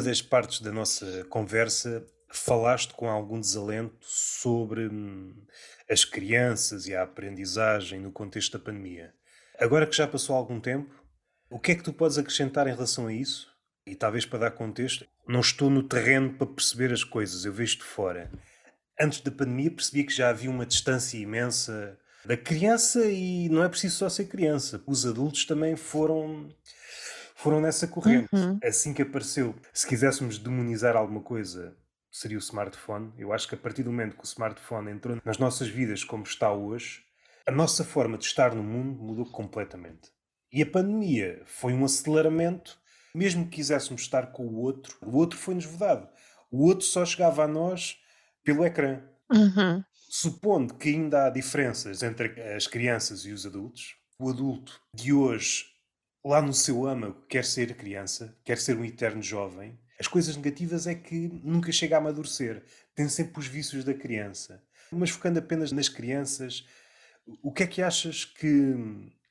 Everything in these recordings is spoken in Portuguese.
numa das partes da nossa conversa, falaste com algum desalento sobre hum, as crianças e a aprendizagem no contexto da pandemia. Agora que já passou algum tempo, o que é que tu podes acrescentar em relação a isso? E talvez para dar contexto, não estou no terreno para perceber as coisas, eu vejo de fora. Antes da pandemia percebi que já havia uma distância imensa da criança e não é preciso só ser criança. Os adultos também foram foram nessa corrente. Uhum. Assim que apareceu, se quiséssemos demonizar alguma coisa, seria o smartphone. Eu acho que a partir do momento que o smartphone entrou nas nossas vidas como está hoje, a nossa forma de estar no mundo mudou completamente. E a pandemia foi um aceleramento, mesmo que quiséssemos estar com o outro, o outro foi-nos vedado. O outro só chegava a nós pelo ecrã. Uhum. Supondo que ainda há diferenças entre as crianças e os adultos, o adulto de hoje, lá no seu âmago, quer ser criança, quer ser um eterno jovem. As coisas negativas é que nunca chega a amadurecer, tem sempre os vícios da criança. Mas focando apenas nas crianças, o que é que achas que,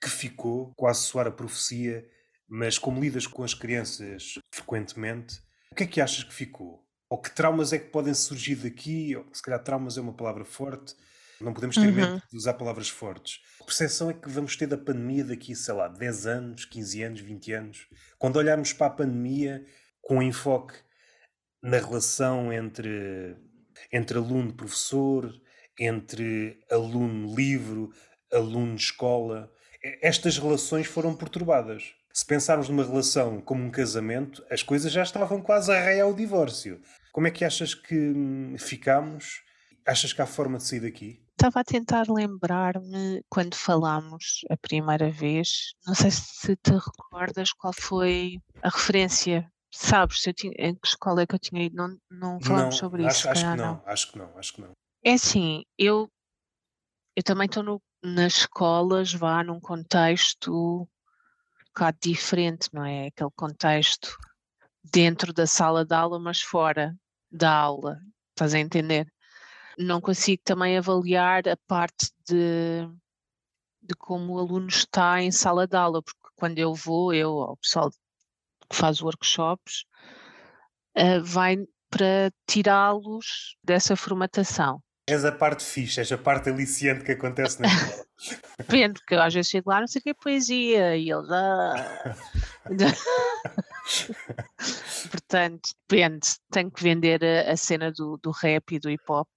que ficou, quase soar a profecia, mas como lidas com as crianças frequentemente, o que é que achas que ficou? Ou que traumas é que podem surgir daqui? Ou, se calhar traumas é uma palavra forte, não podemos ter medo Uhum. de usar palavras fortes. A percepção é que vamos ter da pandemia daqui, sei lá, 10 anos, 15 anos, 20 anos. Quando olharmos para a pandemia com enfoque na relação entre, entre aluno-professor, entre aluno-livro, aluno-escola, estas relações foram perturbadas. Se pensarmos numa relação como um casamento, as coisas já estavam quase a arraiar o divórcio. Como é que achas que hum, ficamos? Achas que há forma de sair daqui? Estava a tentar lembrar-me quando falámos a primeira vez, não sei se te recordas qual foi a referência. Sabes, se eu tinha, em que escola é que eu tinha ido? Não, não falámos Não, sobre isso, acho, se acho que não, não. acho que não, acho que não. É assim, eu, eu também estou nas escolas, vá num contexto um bocado diferente, não é? Aquele contexto dentro da sala de aula, mas fora da aula, estás a entender? Não consigo também avaliar a parte de, de como o aluno está em sala de aula, porque quando eu vou, eu, o pessoal que faz workshops, eh, vai para tirá-los dessa formatação. És a parte fixe, és a parte aliciante que acontece na escola. Depende, porque eu às vezes chego lá, não sei o que é poesia, e eles. "Ah." Portanto, depende, tenho que vender a, a cena do, do rap e do hip hop,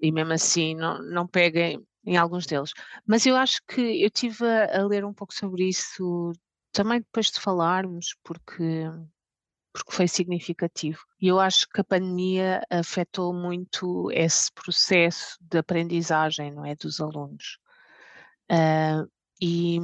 e mesmo assim não, não peguem em alguns deles. Mas eu acho que eu estive a, a ler um pouco sobre isso também depois de falarmos, porque, porque foi significativo. E eu acho que a pandemia afetou muito esse processo de aprendizagem, não é, dos alunos. Ah, e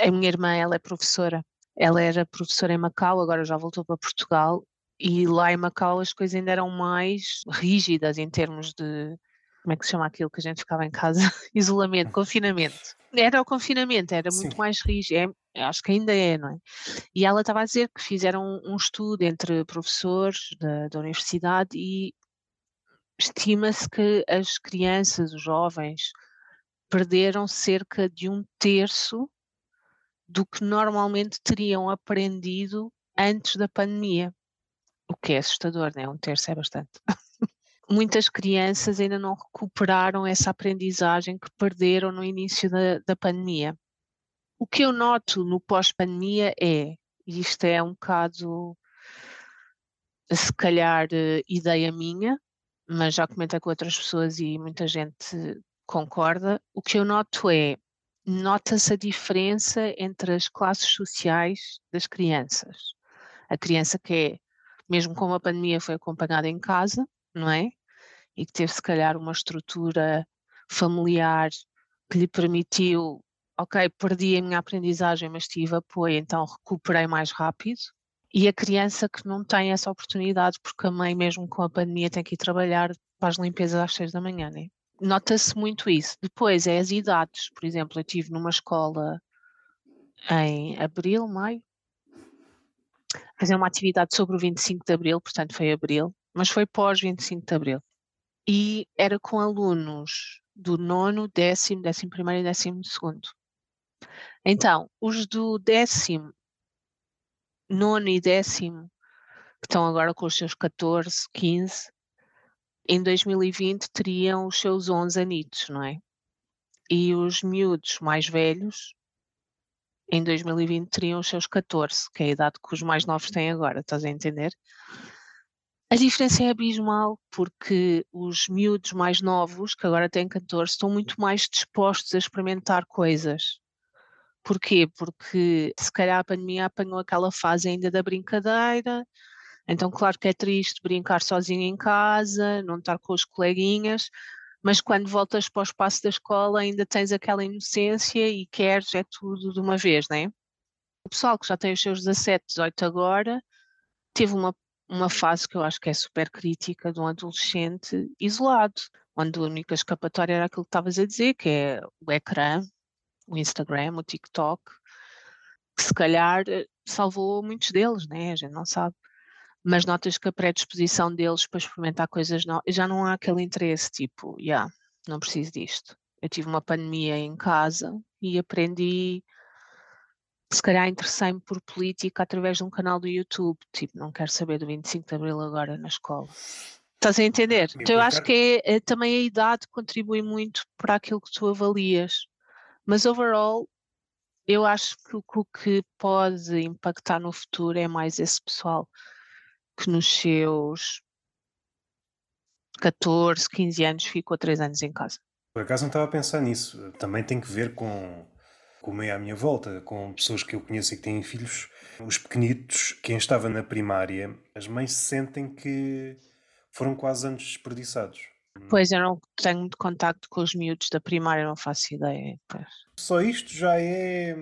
a minha irmã, ela é professora. Ela era professora em Macau, agora já voltou para Portugal. E lá em Macau as coisas ainda eram mais rígidas em termos de. Como é que se chama aquilo que a gente ficava em casa? Isolamento, confinamento. Era o confinamento, era muito Sim. mais rígido. É, acho que ainda é, não é? E ela estava a dizer que fizeram um, um estudo entre professores da, da universidade e estima-se que as crianças, os jovens, perderam cerca de um terço do que normalmente teriam aprendido antes da pandemia. O que é assustador, né? Um terço é bastante. Muitas crianças ainda não recuperaram essa aprendizagem que perderam no início da, da pandemia. O que eu noto no pós-pandemia é, e isto é um bocado, se calhar, eh, ideia minha, mas já comentei com outras pessoas e muita gente concorda, o que eu noto é, nota-se a diferença entre as classes sociais das crianças. A criança que é, mesmo com a pandemia, foi acompanhada em casa, não é? E que teve, se calhar, uma estrutura familiar que lhe permitiu, ok, perdi a minha aprendizagem, mas tive apoio, então recuperei mais rápido. E a criança que não tem essa oportunidade, porque a mãe, mesmo com a pandemia, tem que ir trabalhar para as limpezas às seis da manhã, né? Nota-se muito isso. Depois é as idades. Por exemplo, eu estive numa escola em abril, maio, fazer uma atividade sobre o 25 de abril, portanto foi abril, mas foi pós 25 de abril. E era com alunos do nono, décimo, décimo primeiro e décimo segundo. Então, os do décimo, nono e décimo que estão agora com os seus 14, 15, em 2020 teriam os seus 11 anitos, não é? E os miúdos mais velhos, em 2020 teriam os seus 14, que é a idade que os mais novos têm agora, estás a entender? A diferença é abismal, porque os miúdos mais novos, que agora têm 14, estão muito mais dispostos a experimentar coisas. Porquê? Porque se calhar a pandemia apanhou aquela fase ainda da brincadeira, então claro que é triste brincar sozinho em casa, não estar com os coleguinhas, mas quando voltas para o espaço da escola ainda tens aquela inocência e queres é tudo de uma vez, não é? O pessoal que já tem os seus 17, 18 agora, teve uma, uma fase que eu acho que é super crítica de um adolescente isolado, onde a única escapatória era aquilo que estavas a dizer, que é o ecrã, o Instagram, o TikTok, que se calhar eh, salvou muitos deles, né? A gente não sabe. Mas notas que a predisposição deles para experimentar coisas novas, já não há aquele interesse, tipo, já, yeah, não preciso disto. Eu tive uma pandemia em casa e aprendi, se calhar interessei-me por política através de um canal do YouTube, tipo, não quero saber do 25 de Abril agora na escola. Estás a entender? Então eu acho que é, é, também a idade contribui muito para aquilo que tu avalias. Mas overall, eu acho que o que pode impactar no futuro é mais esse pessoal que nos seus 14, 15 anos ficou 3 anos em casa. Por acaso não estava a pensar nisso. Também tem que ver com como é à minha volta, com pessoas que eu conheço e que têm filhos, os pequenitos, quem estava na primária, as mães sentem que foram quase anos desperdiçados. Pois, eu não tenho muito contacto com os miúdos da primária, não faço ideia. Pois. Só isto já é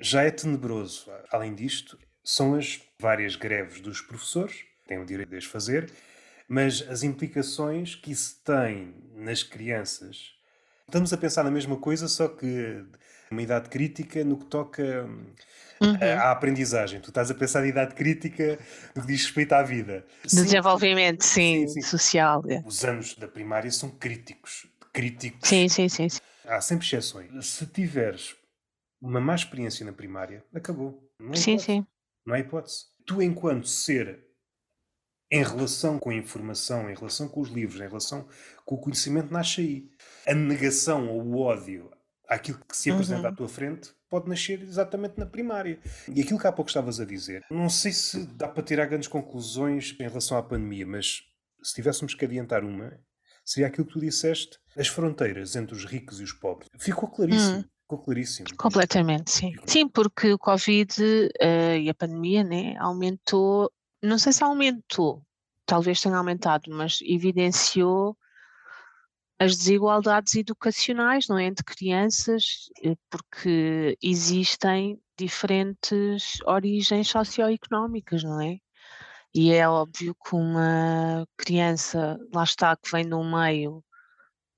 já é tenebroso. Além disto, são as várias greves dos professores, têm o direito de as fazer, mas as implicações que isso tem nas crianças. Estamos a pensar na mesma coisa, só que uma idade crítica no que toca uhum. à aprendizagem. Tu estás a pensar em idade crítica no que diz respeito à vida. Sim, desenvolvimento, sim, sim, sim. social. É. Os anos da primária são críticos. Críticos. Sim, sim, sim. Há sempre exceções. Se tiveres uma má experiência na primária, acabou. Não sim, sim. Não há hipótese. Tu, enquanto ser em relação com a informação, em relação com os livros, em relação com o conhecimento, nasce aí. A negação ou o ódio àquilo que se apresenta uhum. à tua frente pode nascer exatamente na primária. E aquilo que há pouco estavas a dizer, não sei se dá para tirar grandes conclusões em relação à pandemia, mas se tivéssemos que adiantar uma, seria aquilo que tu disseste, as fronteiras entre os ricos e os pobres. Ficou claríssimo. Hum. Ficou claríssimo. Completamente, sim. Sim, porque o Covid uh, e a pandemia né, aumentou, não sei se aumentou, talvez tenha aumentado, mas evidenciou as desigualdades educacionais, não é, entre crianças, eh, porque existem diferentes origens socioeconómicas, não é? E é óbvio que uma criança, lá está, que vem de um meio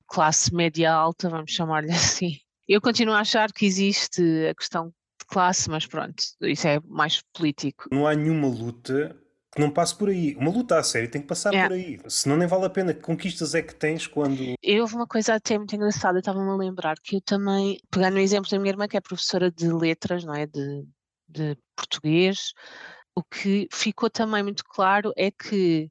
classe média alta, vamos chamar-lhe assim. Eu continuo a achar que existe a questão de classe, mas pronto, isso é mais político. Não há nenhuma luta que não passe por aí. Uma luta a sério tem que passar é. por aí. Senão nem vale a pena. Que conquistas é que tens quando. Eu houve uma coisa até muito engraçada, estava-me a lembrar que eu também, pegando o exemplo da minha irmã, que é professora de letras, não é? De, de português, o que ficou também muito claro é que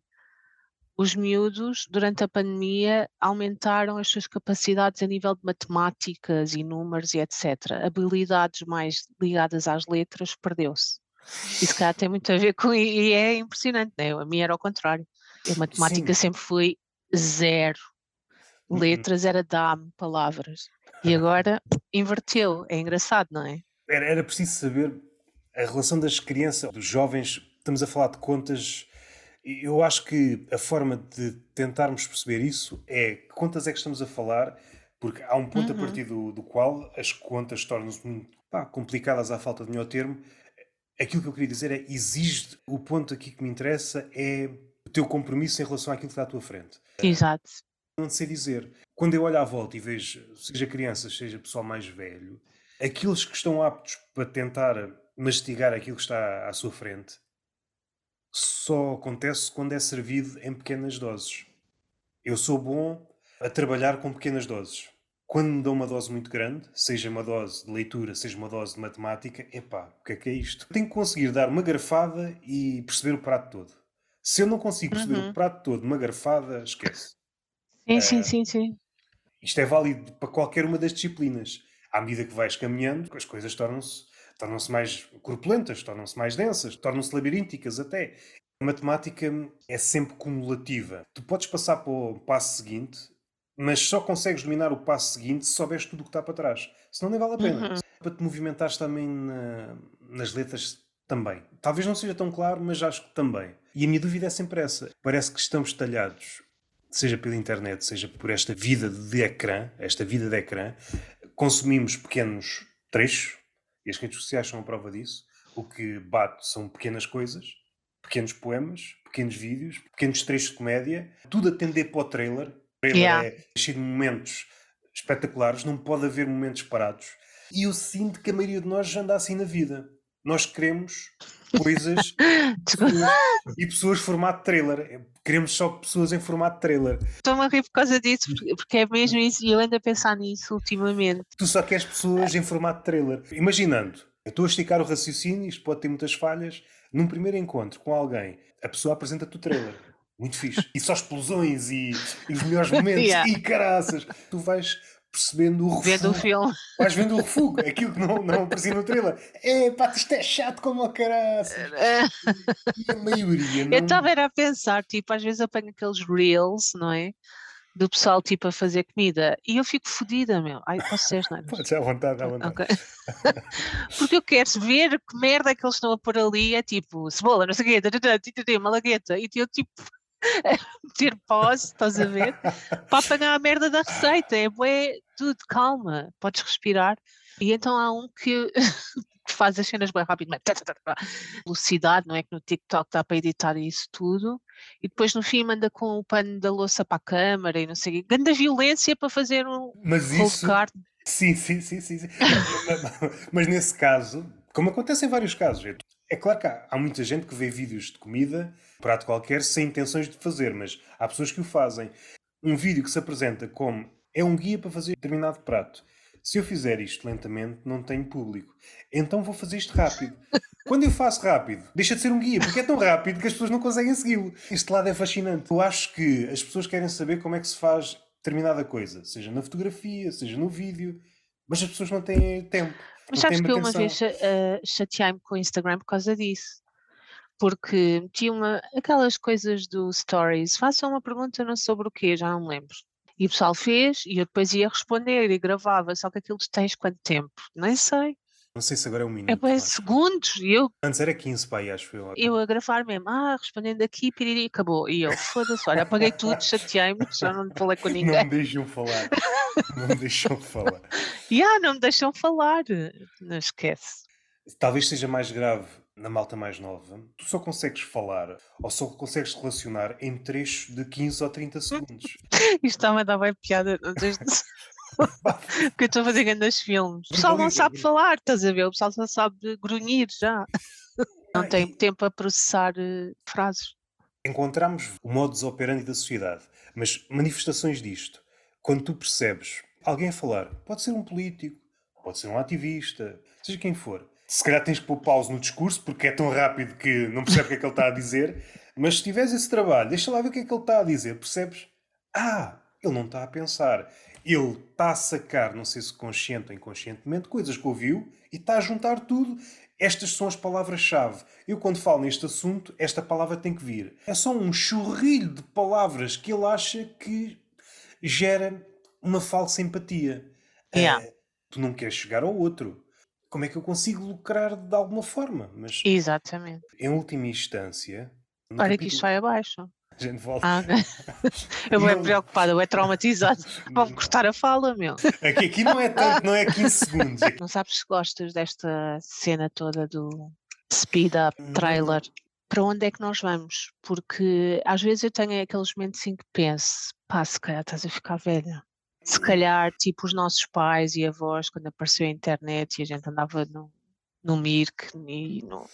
os miúdos, durante a pandemia, aumentaram as suas capacidades a nível de matemáticas e números e etc. Habilidades mais ligadas às letras perdeu-se. Isso cá tem muito a ver com. E é impressionante, né? A minha era ao contrário. A matemática Sim. sempre foi zero. Uhum. Letras era dá-me palavras. E agora inverteu. É engraçado, não é? Era, era preciso saber a relação das crianças, dos jovens. Estamos a falar de contas. Eu acho que a forma de tentarmos perceber isso é que contas é que estamos a falar, porque há um ponto uhum. a partir do, do qual as contas tornam-se complicadas à falta de melhor termo, Aquilo que eu queria dizer é, exige, o ponto aqui que me interessa é o teu compromisso em relação àquilo que está à tua frente. Exato. Não sei dizer. Quando eu olho à volta e vejo, seja crianças, seja pessoal mais velho, aqueles que estão aptos para tentar mastigar aquilo que está à sua frente, só acontece quando é servido em pequenas doses. Eu sou bom a trabalhar com pequenas doses. quando me dão uma dose muito grande, seja uma dose de leitura, seja uma dose de matemática, epá, o que é que é isto? Tenho que conseguir dar uma garfada e perceber o prato todo. Se eu não consigo perceber Uhum. o prato todo numa garfada, esquece. Sim, sim, Eh, sim, sim. isto é válido para qualquer uma das disciplinas. À medida que vais caminhando, as coisas tornam-se tornam-se mais corpulentas, tornam-se mais densas, tornam-se labirínticas até. A matemática é sempre cumulativa. Tu podes passar para o passo seguinte, mas só consegues dominar o passo seguinte se souberes tudo o que está para trás. Senão nem vale a pena. Uhum. Para te movimentares também na- nas letras também. Talvez não seja tão claro, mas acho que também. E a minha dúvida é sempre essa. Parece que estamos talhados, seja pela internet, seja por esta vida de ecrã, esta vida de ecrã, consumimos pequenos trechos, e as redes sociais são a prova disso. O que bate são pequenas coisas, pequenos poemas, pequenos vídeos, pequenos trechos de comédia, tudo a tender para o trailer. O trailer Yeah. é cheio de momentos espetaculares, não pode haver momentos parados. E eu sinto que a maioria de nós já anda assim na vida. Nós queremos coisas pessoas- e pessoas formato trailer. Queremos só pessoas em formato trailer. Estou-me a rir por causa disso, porque- porque é mesmo isso, e eu ando a pensar nisso ultimamente. Tu só queres pessoas em formato trailer. Imaginando, eu estou a esticar o raciocínio, isto pode ter muitas falhas. Num primeiro encontro com alguém, a pessoa apresenta-te o trailer. Muito fixe. E só explosões e, e os melhores momentos. Yeah. E caraças. Tu vais percebendo o Vendo o filme. Vais vendo o refugo. Aquilo que não, não aparecia no trailer. É pá, isto é chato como a caraças. E a maioria não... Eu estava a pensar, tipo, às vezes apanho aqueles reels, não é? Do pessoal, tipo, a fazer comida, e eu fico fodida, meu. Ai, posso ser, não é? Podes à vontade, à vontade. Ok. Porque eu quero ver que merda é que eles estão a pôr ali, é tipo, cebola, não sei o quê, malagueta, e eu tipo a meter pause, estás a ver? Para apanhar a merda da receita, é bué, tudo, calma, podes respirar. E então há um que, faz as cenas bem rápido, velocidade, não é que no TikTok dá para editar isso tudo, e depois no fim manda com o pano da louça para a câmara e não sei o quê, grande violência para fazer um Mas isso... card. Sim, sim, sim, sim. sim. mas, nesse caso, como acontece em vários casos, é- é claro que há, há muita gente que vê vídeos de comida, prato qualquer, sem intenções de fazer, mas há pessoas que o fazem. Um vídeo que se apresenta como é um guia para fazer determinado prato. Se eu fizer isto lentamente, não tenho público. Então vou fazer isto rápido. Quando eu faço rápido, deixa de ser um guia, porque é tão rápido que as pessoas não conseguem segui-lo. Este lado é fascinante. Eu acho que as pessoas querem saber como é que se faz determinada coisa, seja na fotografia, seja no vídeo, mas as pessoas não têm tempo. Mas sabes que eu uma vez eh, chateei-me com o Instagram por causa disso. Porque tinha uma, aquelas coisas do Stories, façam uma pergunta não sobre o quê, já não me lembro. E o pessoal fez e eu depois ia responder e gravava, só que aquilo tens quanto tempo? Nem sei. Não sei se agora é um minuto. É bem segundos e eu, Antes era 15, pai, acho eu. eu a gravar mesmo, ah, respondendo aqui, piriri, acabou. E eu, foda-se, olha, apaguei tudo, chateei-me, já não falei com Não ninguém. me deixam falar. não me deixam falar. E ah, não me deixam falar. Não esquece. Talvez seja mais grave na malta mais nova. Tu só consegues falar ou só consegues relacionar em trechos de 15 ou 30 segundos. Isto está-me a dar bem piada. Desde... Porque eu estou a fazer grandes filmes. O pessoal não sabe falar, estás a ver? O pessoal só sabe grunhir já. Não tem tempo a processar eh, frases. Encontramos o modus operandi da sociedade, mas manifestações disto, quando tu percebes alguém a falar, pode ser um político, pode ser um ativista, seja quem for. Se calhar tens que pôr pausa no discurso porque é tão rápido que não percebe o que é que ele está a dizer, mas se tiveres esse trabalho, deixa lá ver o que é que ele está a dizer, percebes? Ah, ele não está a pensar. Ele está a sacar, não sei se consciente ou inconscientemente, coisas que ouviu e está a juntar tudo. Estas são as palavras-chave. Eu, quando falo neste assunto, esta palavra tem que vir. É só um churrilho de palavras que ele acha que gera uma falsa empatia. Yeah. Eh, tu não queres chegar ao outro. Como é que eu consigo lucrar de alguma forma? Mas, Exatamente. em última instância. Olha que isto capítulo- vai abaixo. A gente volta. Ah, eu vou Não. preocupada, eu é traumatizado. Vão-me cortar a fala, meu. Aqui, aqui não é tanto, não é 15 segundos. Aqui- Não sabes se gostas desta cena toda do speed up Não. trailer. Para onde é que nós vamos? Porque às vezes eu tenho aqueles momentos em que penso, pá, se calhar estás a ficar velha. Se calhar, tipo, os nossos pais e avós, quando apareceu a internet e a gente andava no, no Mirk e no.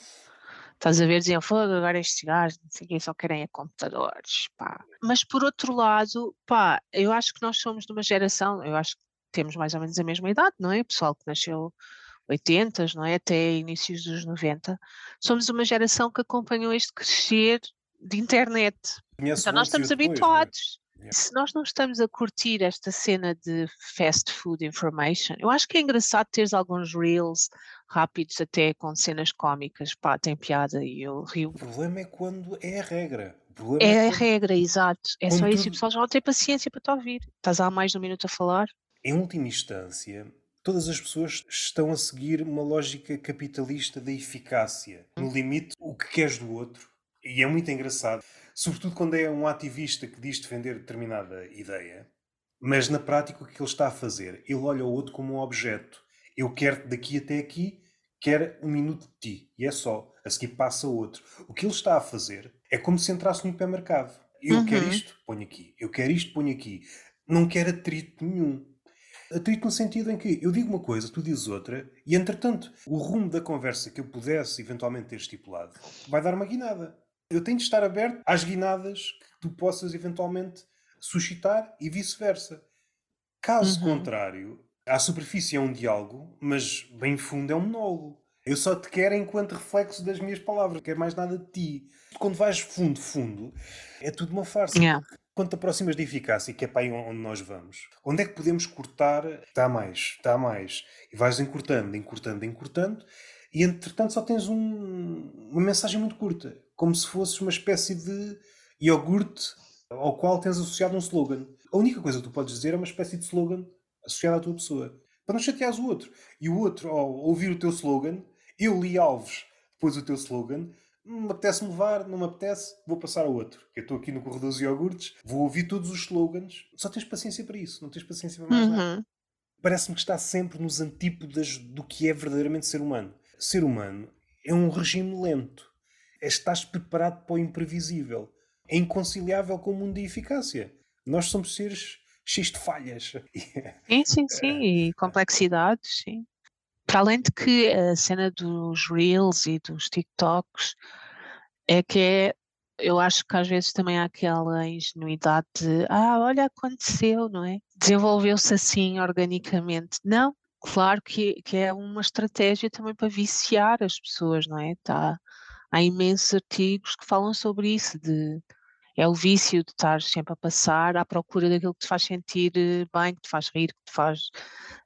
Estás a ver, diziam, fogo, agora estes gajos, não sei o quê, só querem é computadores, pá. Mas por outro lado, pá, eu acho que nós somos de uma geração, eu acho que temos mais ou menos a mesma idade, não é? O pessoal que nasceu 80, não é? Até inícios dos 90, somos uma geração que acompanhou este crescer de internet. Conhece Então nós estamos depois, não é? habituados. Se nós não estamos a curtir esta cena de fast food information, eu acho que é engraçado teres alguns reels rápidos até com cenas cómicas, pá, tem piada e eu rio. O problema é quando é a regra. Problema É a quando, regra, exato. É quando só isso e o pessoal já não tem paciência para te ouvir. Estás há mais de um minuto a falar? em última instância, todas as pessoas estão a seguir uma lógica capitalista da eficácia. No limite, o que queres do outro. E é muito engraçado, sobretudo quando é um ativista que diz defender determinada ideia, mas na prática o que ele está a fazer? Ele olha o outro como um objeto. Eu quero daqui até aqui, quero um minuto de ti. E é só. A seguir passa outro. O que ele está a fazer é como se entrasse no hipermercado. Eu Uhum. quero isto, ponho aqui. Eu quero isto, ponho aqui. Não quero atrito nenhum. Atrito no sentido em que eu digo uma coisa, tu dizes outra, e entretanto, o rumo da conversa que eu pudesse eventualmente ter estipulado vai dar uma guinada. Eu tenho de estar aberto às guinadas que tu possas eventualmente suscitar e vice-versa. Caso Uhum. contrário, à superfície é um diálogo, mas bem fundo é um monólogo. Eu só te quero enquanto reflexo das minhas palavras, não quero mais nada de ti. Quando vais fundo, fundo, é tudo uma farsa. Yeah. Quando te aproximas da eficácia, que é para aí onde nós vamos, onde é que podemos cortar? Está mais, está mais. E vais encurtando, encurtando, encurtando, e entretanto só tens um- uma mensagem muito curta, como se fosse uma espécie de iogurte ao qual tens associado um slogan. A única coisa que tu podes dizer é uma espécie de slogan associado à tua pessoa, para não chateares o outro. E o outro, ao ouvir o teu slogan, eu li Alves, depois o teu slogan, me apetece-me levar, não me apetece, vou passar ao outro. Eu estou aqui no corredor dos iogurtes, vou ouvir todos os slogans. Só tens paciência para isso, não tens paciência para mais nada. Uhum. Parece-me que está sempre nos antípodas do que é verdadeiramente ser humano. Ser humano é um regime lento. É estás preparado para o imprevisível. É inconciliável com o mundo de eficácia. Nós somos seres cheios de falhas. Sim, sim, sim, e complexidades, sim. Para além de que a cena dos Reels e dos TikToks é que é, eu acho que às vezes também há aquela ingenuidade de ah, olha, aconteceu, não é? Desenvolveu-se assim organicamente. Não, claro que, que é uma estratégia também para viciar as pessoas, não é? Tá, há imensos artigos que falam sobre isso, de é o vício de estar sempre a passar à procura daquilo que te faz sentir eh, bem, que te faz rir, que te faz.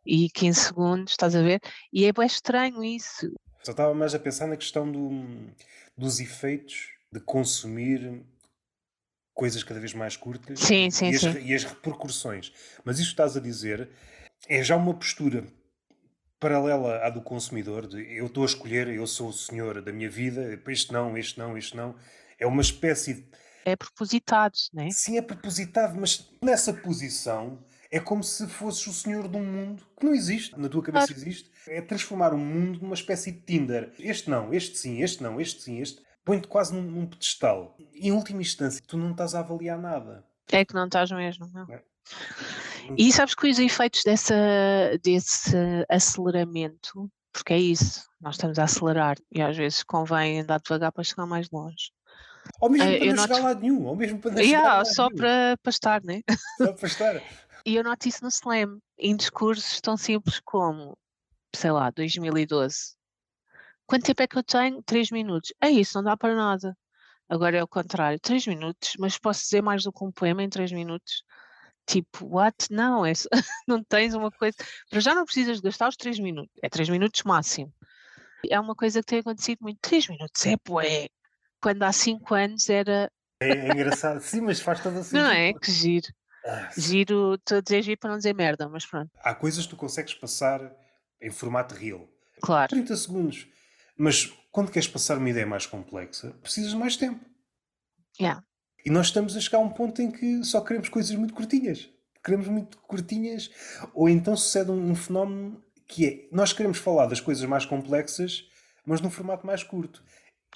E 15 segundos, estás a ver? E é bem estranho isso. Só estava mais a pensar na questão do, dos efeitos de consumir coisas cada vez mais curtas Sim, sim, e, as, sim. e as repercussões. Mas isso que estás a dizer é já uma postura paralela à do consumidor, de eu estou a escolher, eu sou o senhor da minha vida, este não, este não, este não. É uma espécie de. É propositado, não é? Sim, é propositado, mas nessa posição é como se fosses o senhor de um mundo que não existe, na tua cabeça Claro. existe. É transformar o mundo numa espécie de Tinder. Este não, este sim, este não, este sim, este. Põe-te quase num, num pedestal. Em última instância, tu não estás a avaliar nada. É que não estás mesmo, não. É. E sabes que os efeitos dessa, desse aceleramento, porque é isso, nós estamos a acelerar e às vezes convém andar devagar para chegar mais longe. Ou mesmo Eh, para eu não chegar a lado nenhum, ou mesmo para não chegar a Yeah, lado só nenhum. para, para estar, né? Só para estar. E eu noto isso no Slam, em discursos tão simples como, sei lá, 2012. Quanto tempo é que eu tenho? 3 minutos. É isso, não dá para nada. Agora é o contrário, 3 minutos, mas posso dizer mais do que um poema em 3 minutos? Tipo, what? Não, é não tens uma coisa. Para já não precisas de gastar os 3 minutos, é 3 minutos máximo. É uma coisa que tem acontecido muito. 3 minutos é bué. Quando há 5 anos era. É, é engraçado. Sim, mas faz todo o sentido. Não é? Que giro. Ah, Giro, estou a dizer giro para não dizer merda, mas pronto, Há coisas que tu consegues passar em formato real. claro. 30 segundos. Mas quando queres passar uma ideia mais complexa, precisas de mais tempo. Yeah. E nós estamos a chegar a um ponto em que só queremos coisas muito curtinhas. Queremos muito curtinhas, ou então sucede um, um fenómeno que é nós queremos falar das coisas mais complexas, mas num formato mais curto.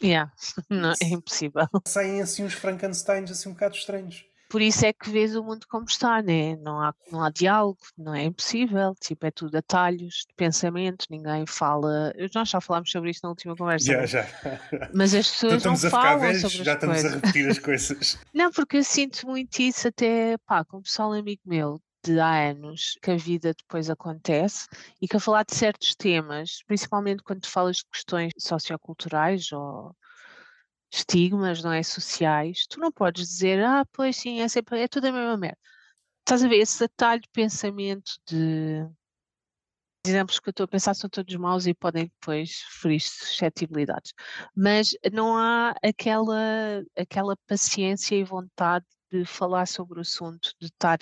Yeah. Não, é impossível. Saem assim uns Frankensteins assim um bocado estranhos. Por isso é que vês o mundo como está, né? Não há, não há diálogo, não é impossível. Tipo, é tudo atalhos de pensamento, ninguém fala. Nós já falámos sobre isto na última conversa, Já, né? já. mas as pessoas não estamos a ficar falam velhos, sobre já as estamos a coisas. repetir as coisas. Não, porque eu sinto muito isso até, pá, com o pessoal amigo meu. de há anos que a vida depois acontece e que a falar de certos temas, principalmente quando falas de questões socioculturais ou estigmas, não é, sociais, tu não podes dizer, ah, pois sim, é, sempre, é tudo a mesma merda. Estás a ver esse atalho de pensamento de exemplos que eu estou a pensar são todos maus e podem depois ferir suscetibilidades. Mas não há aquela, aquela paciência e vontade de falar sobre o assunto, de estar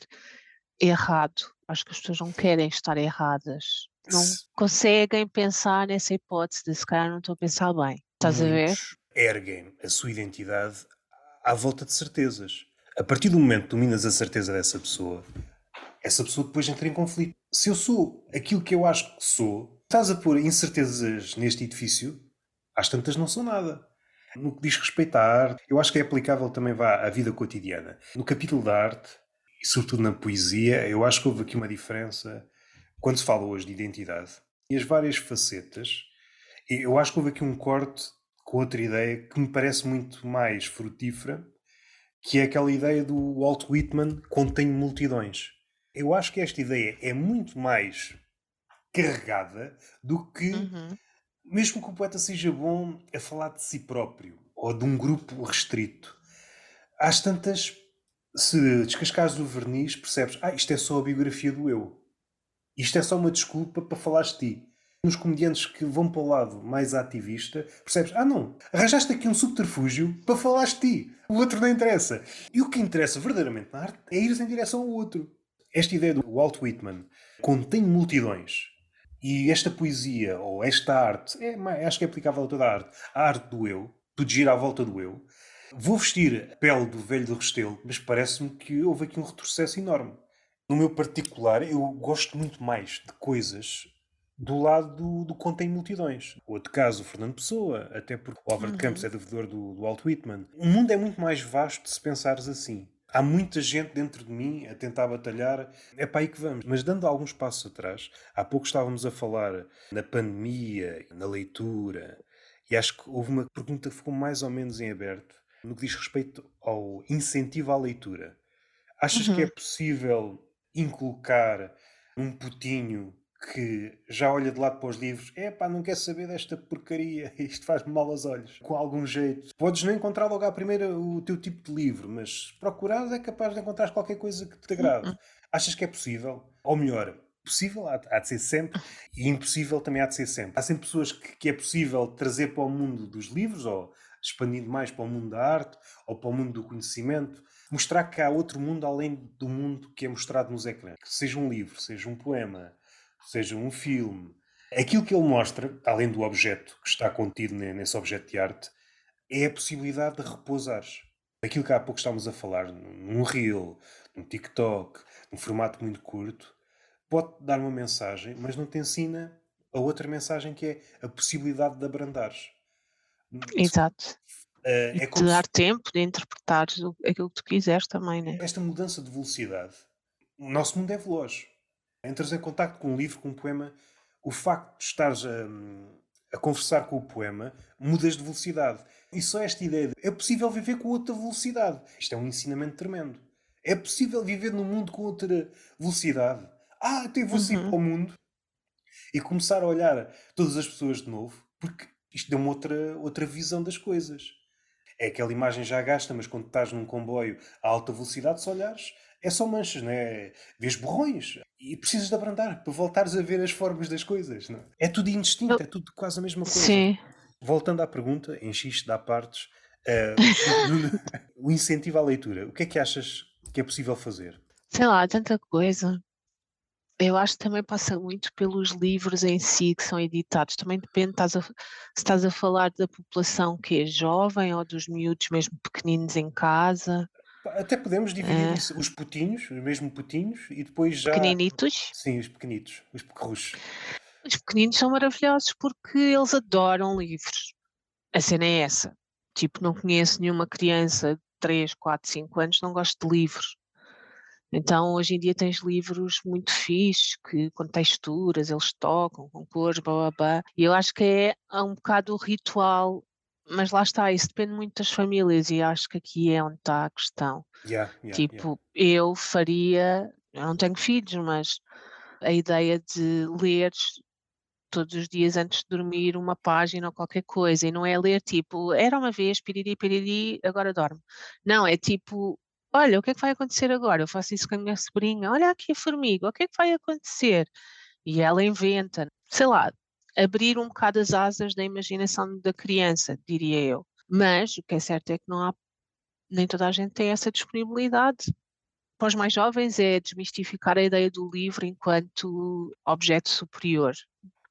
errado. Acho que as pessoas não querem estar erradas. Não conseguem pensar nessa hipótese de se calhar não estou a pensar bem. Estás a ver? Erguem a sua identidade à volta de certezas. A partir do momento que dominas a certeza dessa pessoa, essa pessoa depois entra em conflito. Se eu sou aquilo que eu acho que sou, estás a pôr incertezas neste edifício, às tantas não sou nada. No que diz respeito à arte, eu acho que é aplicável também vá à vida cotidiana. No capítulo da arte, e sobretudo na poesia, eu acho que houve aqui uma diferença quando se fala hoje de identidade e as várias facetas. Eu acho que houve aqui um corte com outra ideia que me parece muito mais frutífera, que é aquela ideia do Walt Whitman contém multidões. Eu acho que esta ideia é muito mais carregada do que, uhum. mesmo que o poeta seja bom a falar de si próprio ou de um grupo restrito. Às tantas, se descascares o verniz, percebes, ah, isto é só a biografia do eu. Isto é só uma desculpa para falar de ti. Nos comediantes que vão para o lado mais ativista, percebes, ah não, arranjaste aqui um subterfúgio para falar de ti. O outro não interessa. E o que interessa verdadeiramente na arte é ir em direção ao outro. Esta ideia do Walt Whitman contém multidões e esta poesia ou esta arte, é, acho que é aplicável a toda a arte, a arte do eu, tudo gira à volta do eu. Vou vestir a pele do velho do Restelo, mas parece-me que houve aqui um retrocesso enorme. No meu particular, eu gosto muito mais de coisas do lado do, do contém multidões. Outro caso, o Fernando Pessoa, até porque o Álvaro uhum. Campos é devedor do, do Walt Whitman. O mundo é muito mais vasto se pensares assim. Há muita gente dentro de mim a tentar batalhar. É para aí que vamos. Mas dando alguns passos atrás, há pouco estávamos a falar na pandemia, na leitura, e acho que houve uma pergunta que ficou mais ou menos em aberto no que diz respeito ao incentivo à leitura. Achas uhum. que é uhum. possível inculcar um putinho que já olha de lado para os livros, é pá, não quer saber desta porcaria, isto faz-me mal aos olhos, com algum jeito. Podes não encontrar logo à primeira o teu tipo de livro, mas procurar é capaz de encontrar qualquer coisa que te agrade. Uhum. Achas que é possível? Ou melhor, possível há, há, de ser sempre e impossível também há de ser sempre. Há sempre pessoas que, que é possível trazer para o mundo dos livros ou expandindo mais para o mundo da arte ou para o mundo do conhecimento, mostrar que há outro mundo além do mundo que é mostrado nos ecrãs. Seja um livro, seja um poema, seja um filme. Aquilo que ele mostra, além do objeto que está contido nesse objeto de arte, é a possibilidade de repousares. Aquilo que há pouco estávamos a falar, num reel, num TikTok, num formato muito curto, pode dar uma mensagem, mas não te ensina a outra mensagem que é a possibilidade de abrandares. Exato. Uh, é te dar se... tempo de interpretar aquilo que tu quiseres também, né? Esta mudança de velocidade. O nosso mundo é veloz entras em contato com um livro, com um poema, o facto de estares a, a conversar com o poema, mudas de velocidade. E só esta ideia de é possível viver com outra velocidade. Isto é um ensinamento tremendo. É possível viver num mundo com outra velocidade. Ah, então eu vou sair uhum. para o mundo e começar a olhar todas as pessoas de novo, porque isto deu uma outra, outra visão das coisas. É aquela imagem já gasta, mas quando estás num comboio a alta velocidade, se olhares, é só manchas, não é? Vês borrões e precisas de abrandar para voltares a ver as formas das coisas, não é? É tudo indistinto, é tudo quase a mesma coisa. Sim. Voltando à pergunta, em X dá partes, uh, o incentivo à leitura, o que é que achas que é possível fazer? Sei lá, tanta coisa. Eu acho que também passa muito pelos livros em si que são editados. Também depende estás a, se estás a falar da população que é jovem ou dos miúdos mesmo pequeninos em casa. Até podemos dividir é. isso, os putinhos, os mesmo putinhos, e depois já. Pequeninitos? Sim, os pequenitos, os pequerros. Os pequeninos são maravilhosos porque eles adoram livros. A cena é essa. Tipo, não conheço nenhuma criança de 3, 4, 5 anos que não goste de livros. Então, hoje em dia tens livros muito fixes, que com texturas, eles tocam, com cores, blá blá blá. E eu acho que é um bocado o ritual mas lá está, isso depende muito das famílias e acho que aqui é onde está a questão. Yeah, yeah, tipo, yeah. eu faria eu não tenho filhos, mas a ideia de ler todos os dias antes de dormir uma página ou qualquer coisa, e não é ler tipo, era uma vez, piriri, piriri, agora dorme. Não, é tipo, olha, o que é que vai acontecer agora? Eu faço isso com a minha sobrinha, olha aqui a formiga, o que é que vai acontecer? E ela inventa, sei lá, abrir um bocado as asas da imaginação da criança, diria eu. Mas o que é certo é que não há, nem toda a gente tem essa disponibilidade. Para os mais jovens é desmistificar a ideia do livro enquanto objeto superior.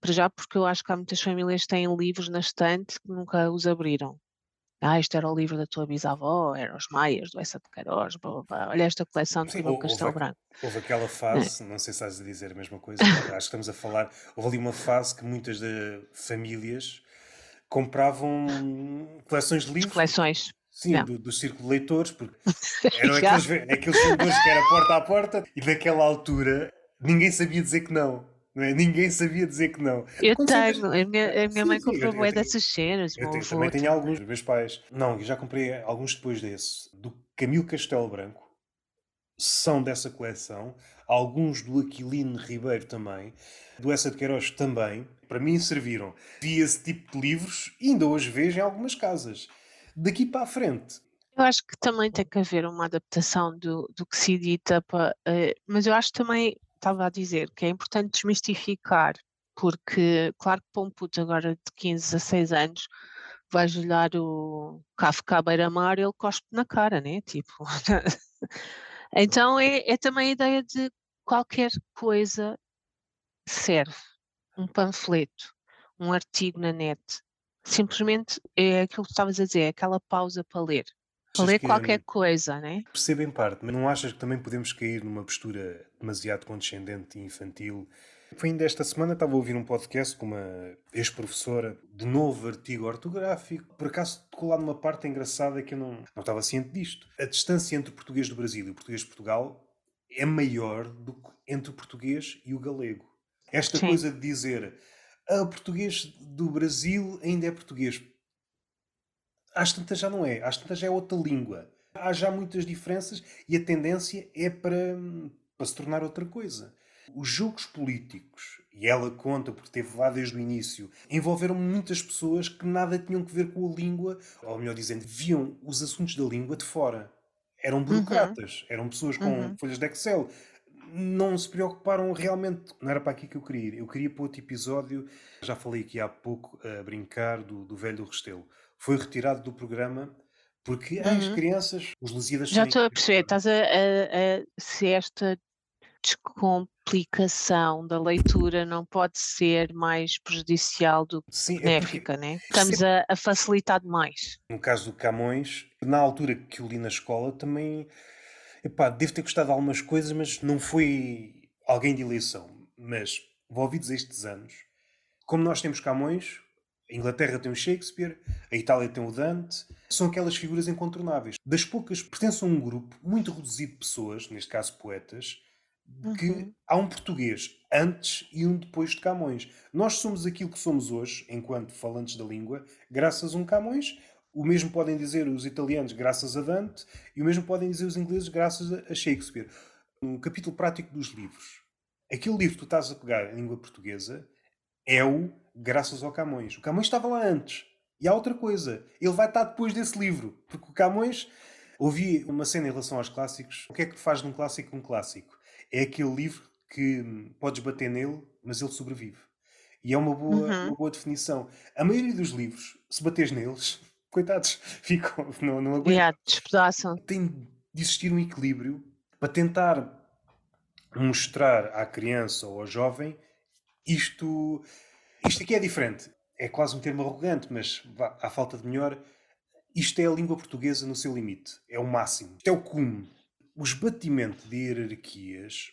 Para já porque eu acho que há muitas famílias que têm livros na estante que nunca os abriram. Ah, isto era o livro da tua bisavó, era os Maias, do Essa de Queiroz, blá, blá, olha esta coleção de Sim, houve, Castelo Branco. houve aquela É. fase, não sei se estás a dizer a mesma coisa, acho que estamos a falar. Houve ali uma fase que muitas de famílias compravam coleções de livros, coleções. sim, do, do círculo de leitores, porque eram aqueles, aqueles vendedores que era porta a porta e naquela altura ninguém sabia dizer que não. É? Ninguém sabia dizer que não. Eu Aconteceu tenho, a minha, a minha Sim, mãe comprou tenho- dessas cenas, Eu, tenho- também tenho alguns dos meus pais. Não, eu já comprei alguns depois desse. Do Camilo Castelo Branco. São dessa coleção. Alguns do Aquilino Ribeiro também. Do Essa de Queiroz também. Para mim serviram. Vi esse tipo de livros e ainda hoje vejo em algumas casas. Daqui para a frente. Eu acho que também tem que haver uma adaptação do, do que se edita, pa- eh, mas eu acho também, estava a dizer, que é importante desmistificar, porque, claro que para um puto agora de 15, 16 anos, vais olhar o Kafka à beira-mar ele cospe na cara, né? Tipo, então é, é também a ideia de qualquer coisa serve. Um panfleto, um artigo na net. Simplesmente é aquilo que estavas a dizer, é aquela pausa para ler. Ler que- qualquer coisa, né? Percebo em parte, mas não achas que também podemos cair numa postura demasiado condescendente e infantil? Foi ainda esta semana, estava a ouvir um podcast com uma ex-professora de novo artigo ortográfico. Por acaso tocou lá numa parte engraçada que eu não, não estava ciente disto. A distância entre o português do Brasil e o português de Portugal é maior do que entre o português e o galego. Esta Sim. coisa de dizer ah, o português do Brasil ainda é português. Às tantas já não é. Às tantas já é outra língua. Há já muitas diferenças e a tendência é para, para se tornar outra coisa. Os jogos políticos, e ela conta porque esteve lá desde o início, envolveram muitas pessoas que nada tinham que ver com a língua, ou melhor dizendo, viam os assuntos da língua de fora. Eram burocratas, eram pessoas com Uhum. folhas de Excel. Não se preocuparam realmente. Não era para aqui que eu queria ir. Eu queria para outro episódio. Já falei aqui há pouco a brincar do, do velho do Restelo. Foi retirado do programa porque ah, as Uhum. crianças, os Lusíadas Já estou a perceber, estás a, a- a- se esta descomplicação da leitura não pode ser mais prejudicial do que Sim, é porque benéfica, né? Estamos a, a facilitar demais. no caso do Camões, na altura que eu li na escola, também epá, devo ter gostado de algumas coisas, mas não foi alguém de eleição. Mas, envolvidos estes anos, como nós temos Camões, a Inglaterra tem o Shakespeare, a Itália tem o Dante, são aquelas figuras incontornáveis. Das poucas, pertencem a um grupo muito reduzido de pessoas, neste caso poetas, que Uhum. há um português antes e um depois de Camões. Nós somos aquilo que somos hoje, enquanto falantes da língua, graças a um Camões. O mesmo podem dizer os italianos graças a Dante e o mesmo podem dizer os ingleses graças a Shakespeare. Um capítulo prático dos livros. Aquele livro que tu estás a pegar em língua portuguesa é o graças ao Camões. O Camões estava lá antes. E há outra coisa. Ele vai estar depois desse livro. Porque o Camões... Ouvi uma cena em relação aos clássicos. O que é que faz de um clássico um clássico? É aquele livro que hum, podes bater nele, mas ele sobrevive. E é uma boa, Uhum. uma boa definição. A maioria dos livros, se bateres neles, coitados, ficam, não, não aguentam. Yeah, despedaçam. Tem de existir um equilíbrio para tentar mostrar à criança ou ao jovem isto, isto aqui é diferente. É quase um termo arrogante, mas vá, à falta de melhor, isto é a língua portuguesa no seu limite. É o máximo. Isto é o cume. O esbatimento de hierarquias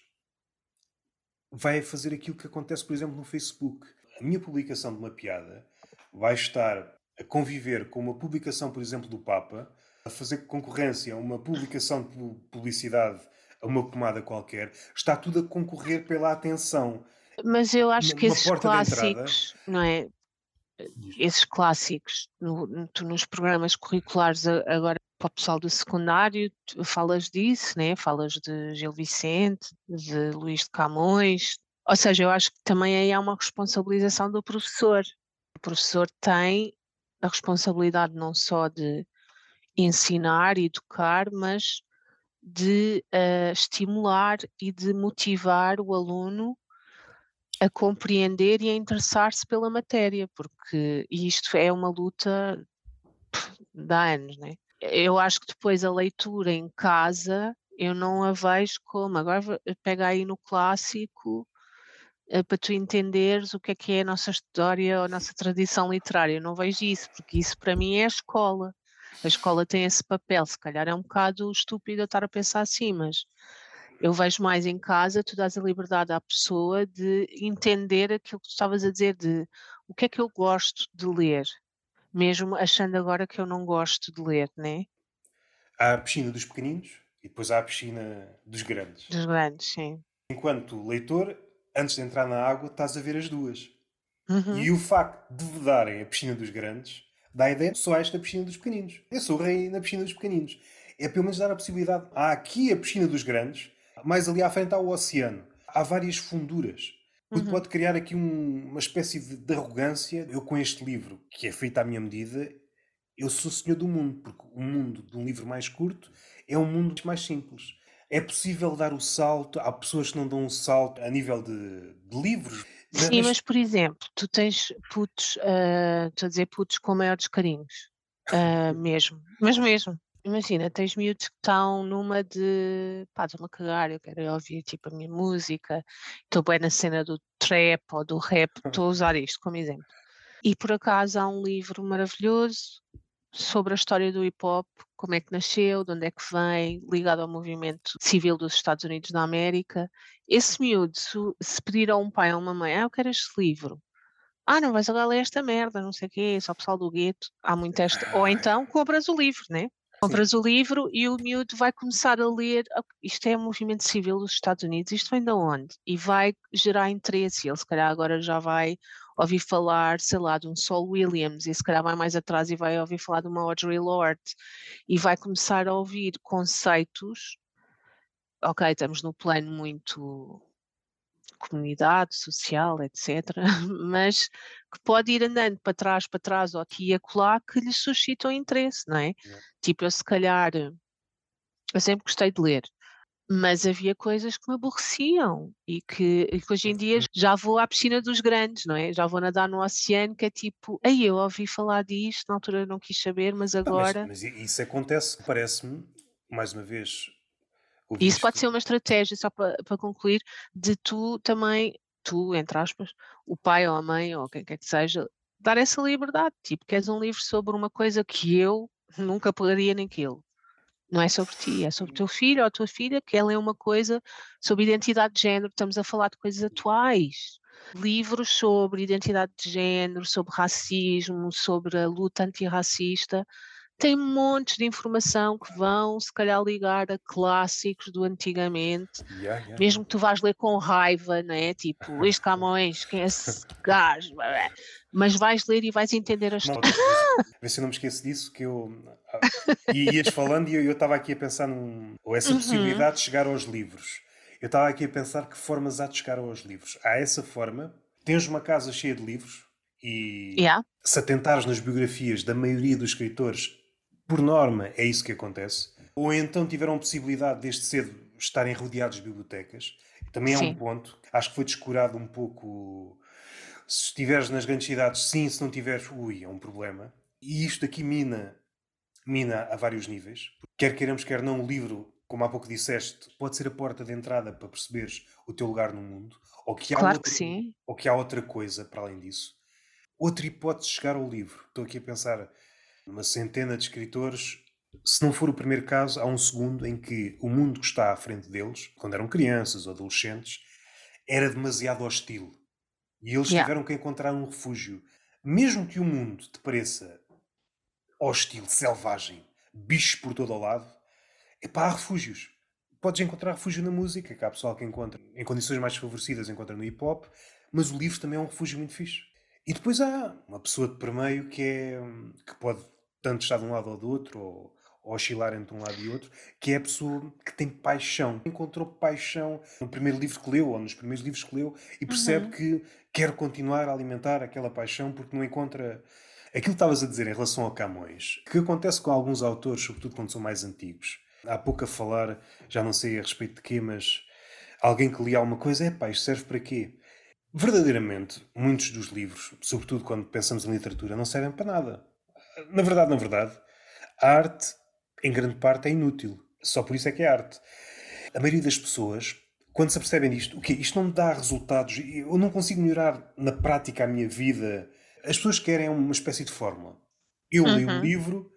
vai fazer aquilo que acontece, por exemplo, no Facebook. A minha publicação de uma piada vai estar a conviver com uma publicação, por exemplo, do Papa, a fazer concorrência a uma publicação de pu- publicidade a uma pomada qualquer. Está tudo a concorrer pela atenção. Mas eu acho que esses clássicos, não é? Esses clássicos no- tu nos programas curriculares agora para o pessoal do secundário, falas disso, né? Falas de Gil Vicente, de Luís de Camões. Ou seja, eu acho que também aí há uma responsabilização do professor. O professor tem a responsabilidade não só de ensinar, educar, mas de uh, estimular e de motivar o aluno a compreender e a interessar-se pela matéria, porque isto é uma luta de anos, né? Eu acho que depois a leitura em casa eu não a vejo como agora pega aí no clássico uh, para tu entenderes o que é que é a nossa história ou a nossa tradição literária. Eu não vejo isso, porque isso para mim é a escola a escola tem esse papel. Se calhar é um bocado estúpido eu estar a pensar assim, mas eu vejo mais em casa, tu dás a liberdade à pessoa de entender aquilo que tu estavas a dizer, de o que é que eu gosto de ler, mesmo achando agora que eu não gosto de ler, né? Há a piscina dos pequeninos e depois há a piscina dos grandes. Dos grandes, sim. Enquanto leitor, antes de entrar na água, estás a ver as duas. Uhum. E o facto de vedarem a piscina dos grandes dá a ideia, só esta piscina dos pequeninos. Eu sou o rei na piscina dos pequeninos. É pelo menos dar a possibilidade. Há aqui a piscina dos grandes, mais ali à frente há o oceano. Há várias funduras. Uhum. pode criar aqui um- uma espécie de, de arrogância. Eu, com este livro, que é feito à minha medida, eu sou senhor do mundo, porque o mundo de um livro mais curto é um mundo mais simples. É possível dar o salto, há pessoas que não dão o salto a nível de, de livros. Sim, mas por exemplo, tu tens putos, ah, estou a dizer putos com maiores carinhos, ah, mesmo, mas mesmo. Imagina, tens miúdos que estão numa de pá, estou-me a cagar, eu quero ouvir tipo a minha música, estou bem na cena do trap ou do rap, estou a usar isto como exemplo. E por acaso há um livro maravilhoso sobre a história do hip hop, como é que nasceu, de onde é que vem, ligado ao movimento civil dos Estados Unidos da América. Esse miúdo, se, pedir a um pai ou uma mãe, ah, eu quero este livro. Ah, não vais agora ler esta merda, não sei o quê, só o pessoal do gueto. Há muito esta. Ou então compras o livro, né? Compras o livro e o miúdo vai começar a ler. "Ah, Isto é o movimento civil dos Estados Unidos, isto vem de onde? E vai gerar interesse. Ele, se calhar, agora já vai ouvir falar, sei lá, de um Saul Williams, e se calhar vai mais atrás e vai ouvir falar de uma Audre Lorde, e vai começar a ouvir conceitos. Ok, estamos no plano muito comunidade social, etc., mas que pode ir andando para trás, para trás, ou aqui e acolá, que lhe suscitam interesse, não é? Tipo, eu se calhar, eu sempre gostei de ler, mas havia coisas que me aborreciam e que, e que hoje em dia já vou à piscina dos grandes, não é? Já vou nadar no oceano, que é tipo, aí eu ouvi falar disto, na altura não quis saber, mas Não, mas, agora. mas isso acontece, parece-me, mais uma vez. E isso pode ser uma estratégia, só para, para concluir, de tu também, tu, entre aspas, o pai ou a mãe ou quem quer que seja, dar essa liberdade. Tipo, queres um livro sobre uma coisa que eu nunca pegaria naquilo. Não é sobre ti, é sobre o teu filho ou a tua filha, que ela é uma coisa sobre identidade de género, estamos a falar de coisas atuais. Livros sobre identidade de género, sobre racismo, sobre a luta antirracista, tem montes de informação que vão, se calhar, ligar a clássicos do antigamente, Yeah, yeah, mesmo que tu vás ler com raiva, né? Tipo, Luís Camões, quem é esse gajo? Mas vais ler e vais entender a Não, história. vê se eu não me esqueço disso, que eu. ah, E ias falando e eu estava aqui a pensar num. Ou essa Uhum. possibilidade de chegar aos livros. Eu estava aqui a pensar que formas há de chegar aos livros. Há essa forma. Tens uma casa cheia de livros e Yeah, se atentares nas biografias da maioria dos escritores, por norma, é isso que acontece. Ou então tiveram a possibilidade desde cedo estarem rodeados de bibliotecas. Também é Sim. um ponto. Acho que foi descurado um pouco. Se estiveres nas grandes cidades, sim. Se não tiveres, ui, é um problema. E isto aqui mina, mina a vários níveis. Quer queiramos, quer não, o livro, como há pouco disseste, pode ser a porta de entrada para perceberes o teu lugar no mundo. Ou que há, claro outra, que sim. ou que há outra coisa para além disso. Outra hipótese de chegar ao livro. Estou aqui a pensar numa centena de escritores. Se não for o primeiro caso, há um segundo em que o mundo que está à frente deles, quando eram crianças ou adolescentes, era demasiado hostil. E eles Yeah. tiveram que encontrar um refúgio. Mesmo que o mundo te pareça hostil, selvagem, bichos por todo o lado, epá, há refúgios. Podes encontrar refúgio na música, que há pessoal que encontra em condições mais favorecidas, encontra no hip hop, mas o livro também é um refúgio muito fixe. E depois há uma pessoa de permeio que é que pode tanto estar de um lado ou do outro, ou, oscilar entre um lado e outro, que é a pessoa que tem paixão. Encontrou paixão no primeiro livro que leu, ou nos primeiros livros que leu, e percebe Uhum. que quer continuar a alimentar aquela paixão porque não encontra. Aquilo que estavas a dizer em relação ao Camões, que acontece com alguns autores, sobretudo quando são mais antigos. Há pouco a falar, já não sei a respeito de quê, mas alguém que lia alguma coisa, é pá, isto serve para quê? Verdadeiramente, muitos dos livros, sobretudo quando pensamos em literatura, não servem para nada. Na verdade, na verdade, a arte, em grande parte, é inútil. Só por isso é que é arte. A maioria das pessoas, quando se apercebem disto, o quê? Isto não me dá resultados, eu não consigo melhorar na prática a minha vida. As pessoas querem uma espécie de fórmula. Eu leio um Uhum. livro,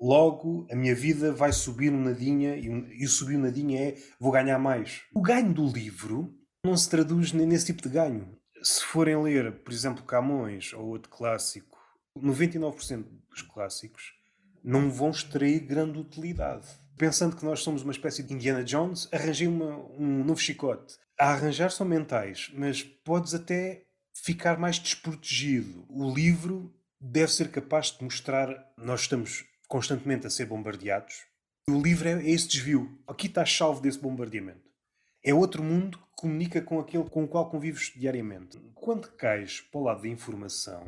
logo a minha vida vai subir um nadinha, e, um- e o subir um nadinha é vou ganhar mais. O ganho do livro não se traduz nesse tipo de ganho. Se forem ler, por exemplo, Camões ou outro clássico, 99% dos clássicos não vão extrair grande utilidade. Pensando que nós somos uma espécie de Indiana Jones, arranjei uma- um novo chicote. A arranjar são mentais, mas podes até ficar mais desprotegido. O livro deve ser capaz de mostrar. Nós estamos constantemente a ser bombardeados. O livro é, é esse desvio. Aqui está a chave desse bombardeamento. É outro mundo que comunica com aquele com o qual convives diariamente. Quando cais para o lado da informação,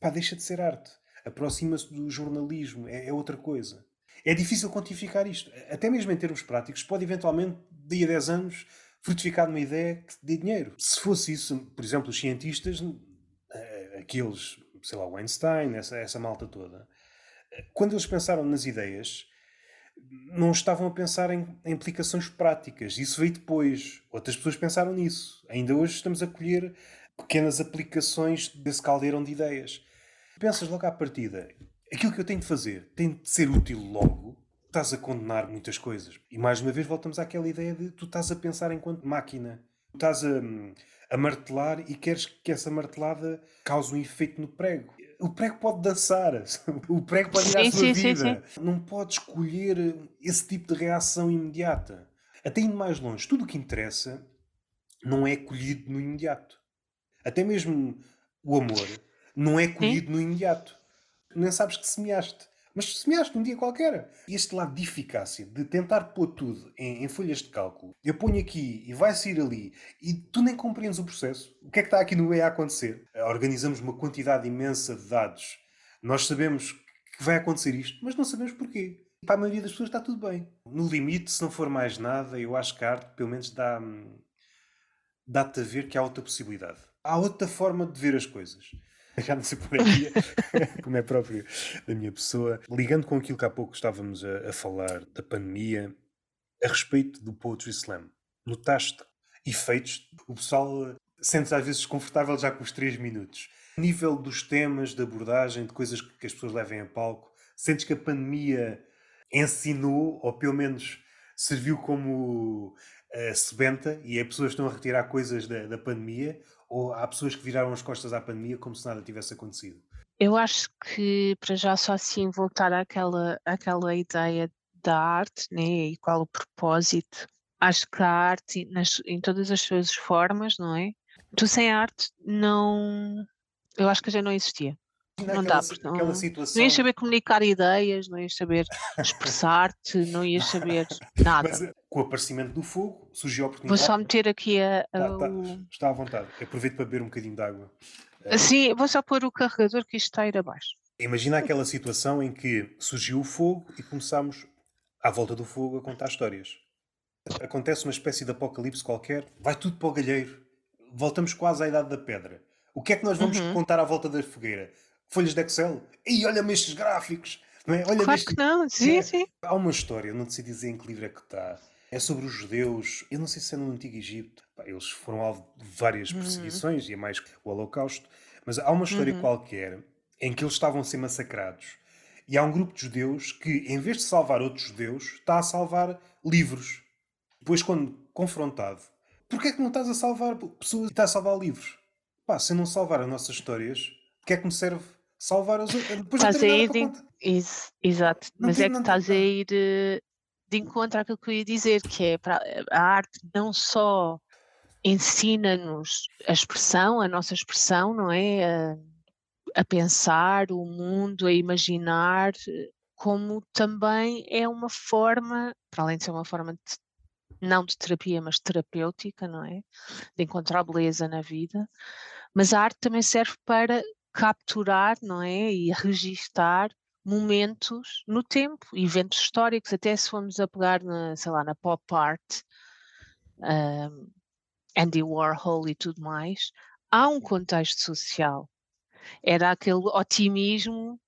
pá, deixa de ser arte. Aproxima-se do jornalismo, é, é outra coisa. É difícil quantificar isto. Até mesmo em termos práticos, pode eventualmente, daí a 10 anos, frutificar numa ideia que dê dinheiro. Se fosse isso, por exemplo, os cientistas, eh, aqueles, sei lá, o Einstein, essa, essa malta toda, eh, quando eles pensaram nas ideias, não estavam a pensar em, em implicações práticas. Isso veio depois. Outras pessoas pensaram nisso. Ainda hoje estamos a colher pequenas aplicações desse caldeirão de ideias. Pensas logo à partida, aquilo que eu tenho de fazer tem de ser útil logo, estás a condenar muitas coisas. E mais uma vez voltamos àquela ideia de tu estás a pensar enquanto máquina. Tu estás a, a martelar e queres que essa martelada cause um efeito no prego. O prego pode dançar, o prego pode ir à Sim, sua sim, sim, vida. Não pode escolher esse tipo de reação imediata. Até indo mais longe, tudo o que interessa não é colhido no imediato. Até mesmo o amor não é colhido no imediato. Nem sabes que semeaste. Mas semeaste um dia qualquer. E este lado de eficácia, de tentar pôr tudo em, em folhas de cálculo, eu ponho aqui e vai sair ali, e tu nem compreendes o processo. O que é que está aqui no meio a acontecer? Organizamos uma quantidade imensa de dados. Nós sabemos que vai acontecer isto, mas não sabemos porquê. Para a maioria das pessoas está tudo bem. No limite, se não for mais nada, eu acho que a arte pelo menos dá, hum, dá-te a ver que há outra possibilidade. Há outra forma de ver as coisas. Já não sei por aqui, como é próprio da minha pessoa. Ligando com aquilo que há pouco estávamos a, a falar da pandemia, a respeito do Poetry Slam. Notaste efeitos? O pessoal sente-se às vezes desconfortável já com os 3 minutos. Nível dos temas, de abordagem, de coisas que as pessoas levem a palco, sentes que a pandemia ensinou, ou pelo menos serviu como uh, sebenta, e as pessoas estão a retirar coisas da, da pandemia, ou há pessoas que viraram as costas à pandemia como se nada tivesse acontecido? Eu acho que para já só assim voltar àquela, àquela ideia da arte, né, e qual o propósito. Acho que a arte, nas, em todas as suas formas, não é? Tu sem arte não. Eu acho que já não existia. Não dá, não, aquela não situação. ias saber comunicar ideias, não ias saber expressar-te, não ias saber nada. Mas eh, com o aparecimento do fogo surgiu a Vou oportunidade. só meter aqui a, a Tá, tá, está à vontade. Aproveito para beber um bocadinho de água. Assim, vou só pôr o carregador que isto está a ir abaixo. Imagina aquela situação em que surgiu o fogo e começámos, à volta do fogo, a contar histórias. Acontece uma espécie de apocalipse qualquer, vai tudo para o galheiro, voltamos quase à idade da pedra. O que é que nós vamos Uhum. contar à volta da fogueira? Folhas de Excel? E olha-me estes gráficos! Não é? Olha-me Claro este- que não, sim, É. sim. Há uma história, não sei dizer em que livro é que está. É sobre os judeus. Eu não sei se é no Antigo Egito. Eles foram alvo de várias Uhum. perseguições e é mais o Holocausto. Mas há uma história Uhum. qualquer em que eles estavam a ser massacrados. E há um grupo de judeus que, em vez de salvar outros judeus, está a salvar livros. Depois, quando confrontado, porquê é que não estás a salvar pessoas e estás a salvar livros? Pá, se não salvar as nossas histórias, o que é que me serve salvar? Depois não Estás a ir de. Ex- exato, Não mas é que estás a ir eh, de encontro àquilo que eu ia dizer, que é para a arte não só ensina-nos a expressão, a nossa expressão, não é? A, a pensar o mundo, a imaginar, como também é uma forma, para além de ser uma forma de, não de terapia, mas terapêutica, não é? De encontrar beleza na vida, mas a arte também serve para capturar, não é? E registar momentos no tempo, eventos históricos, até se formos a pegar na, sei lá, na pop art, um, Andy Warhol e tudo mais, há um contexto social. Era aquele otimismo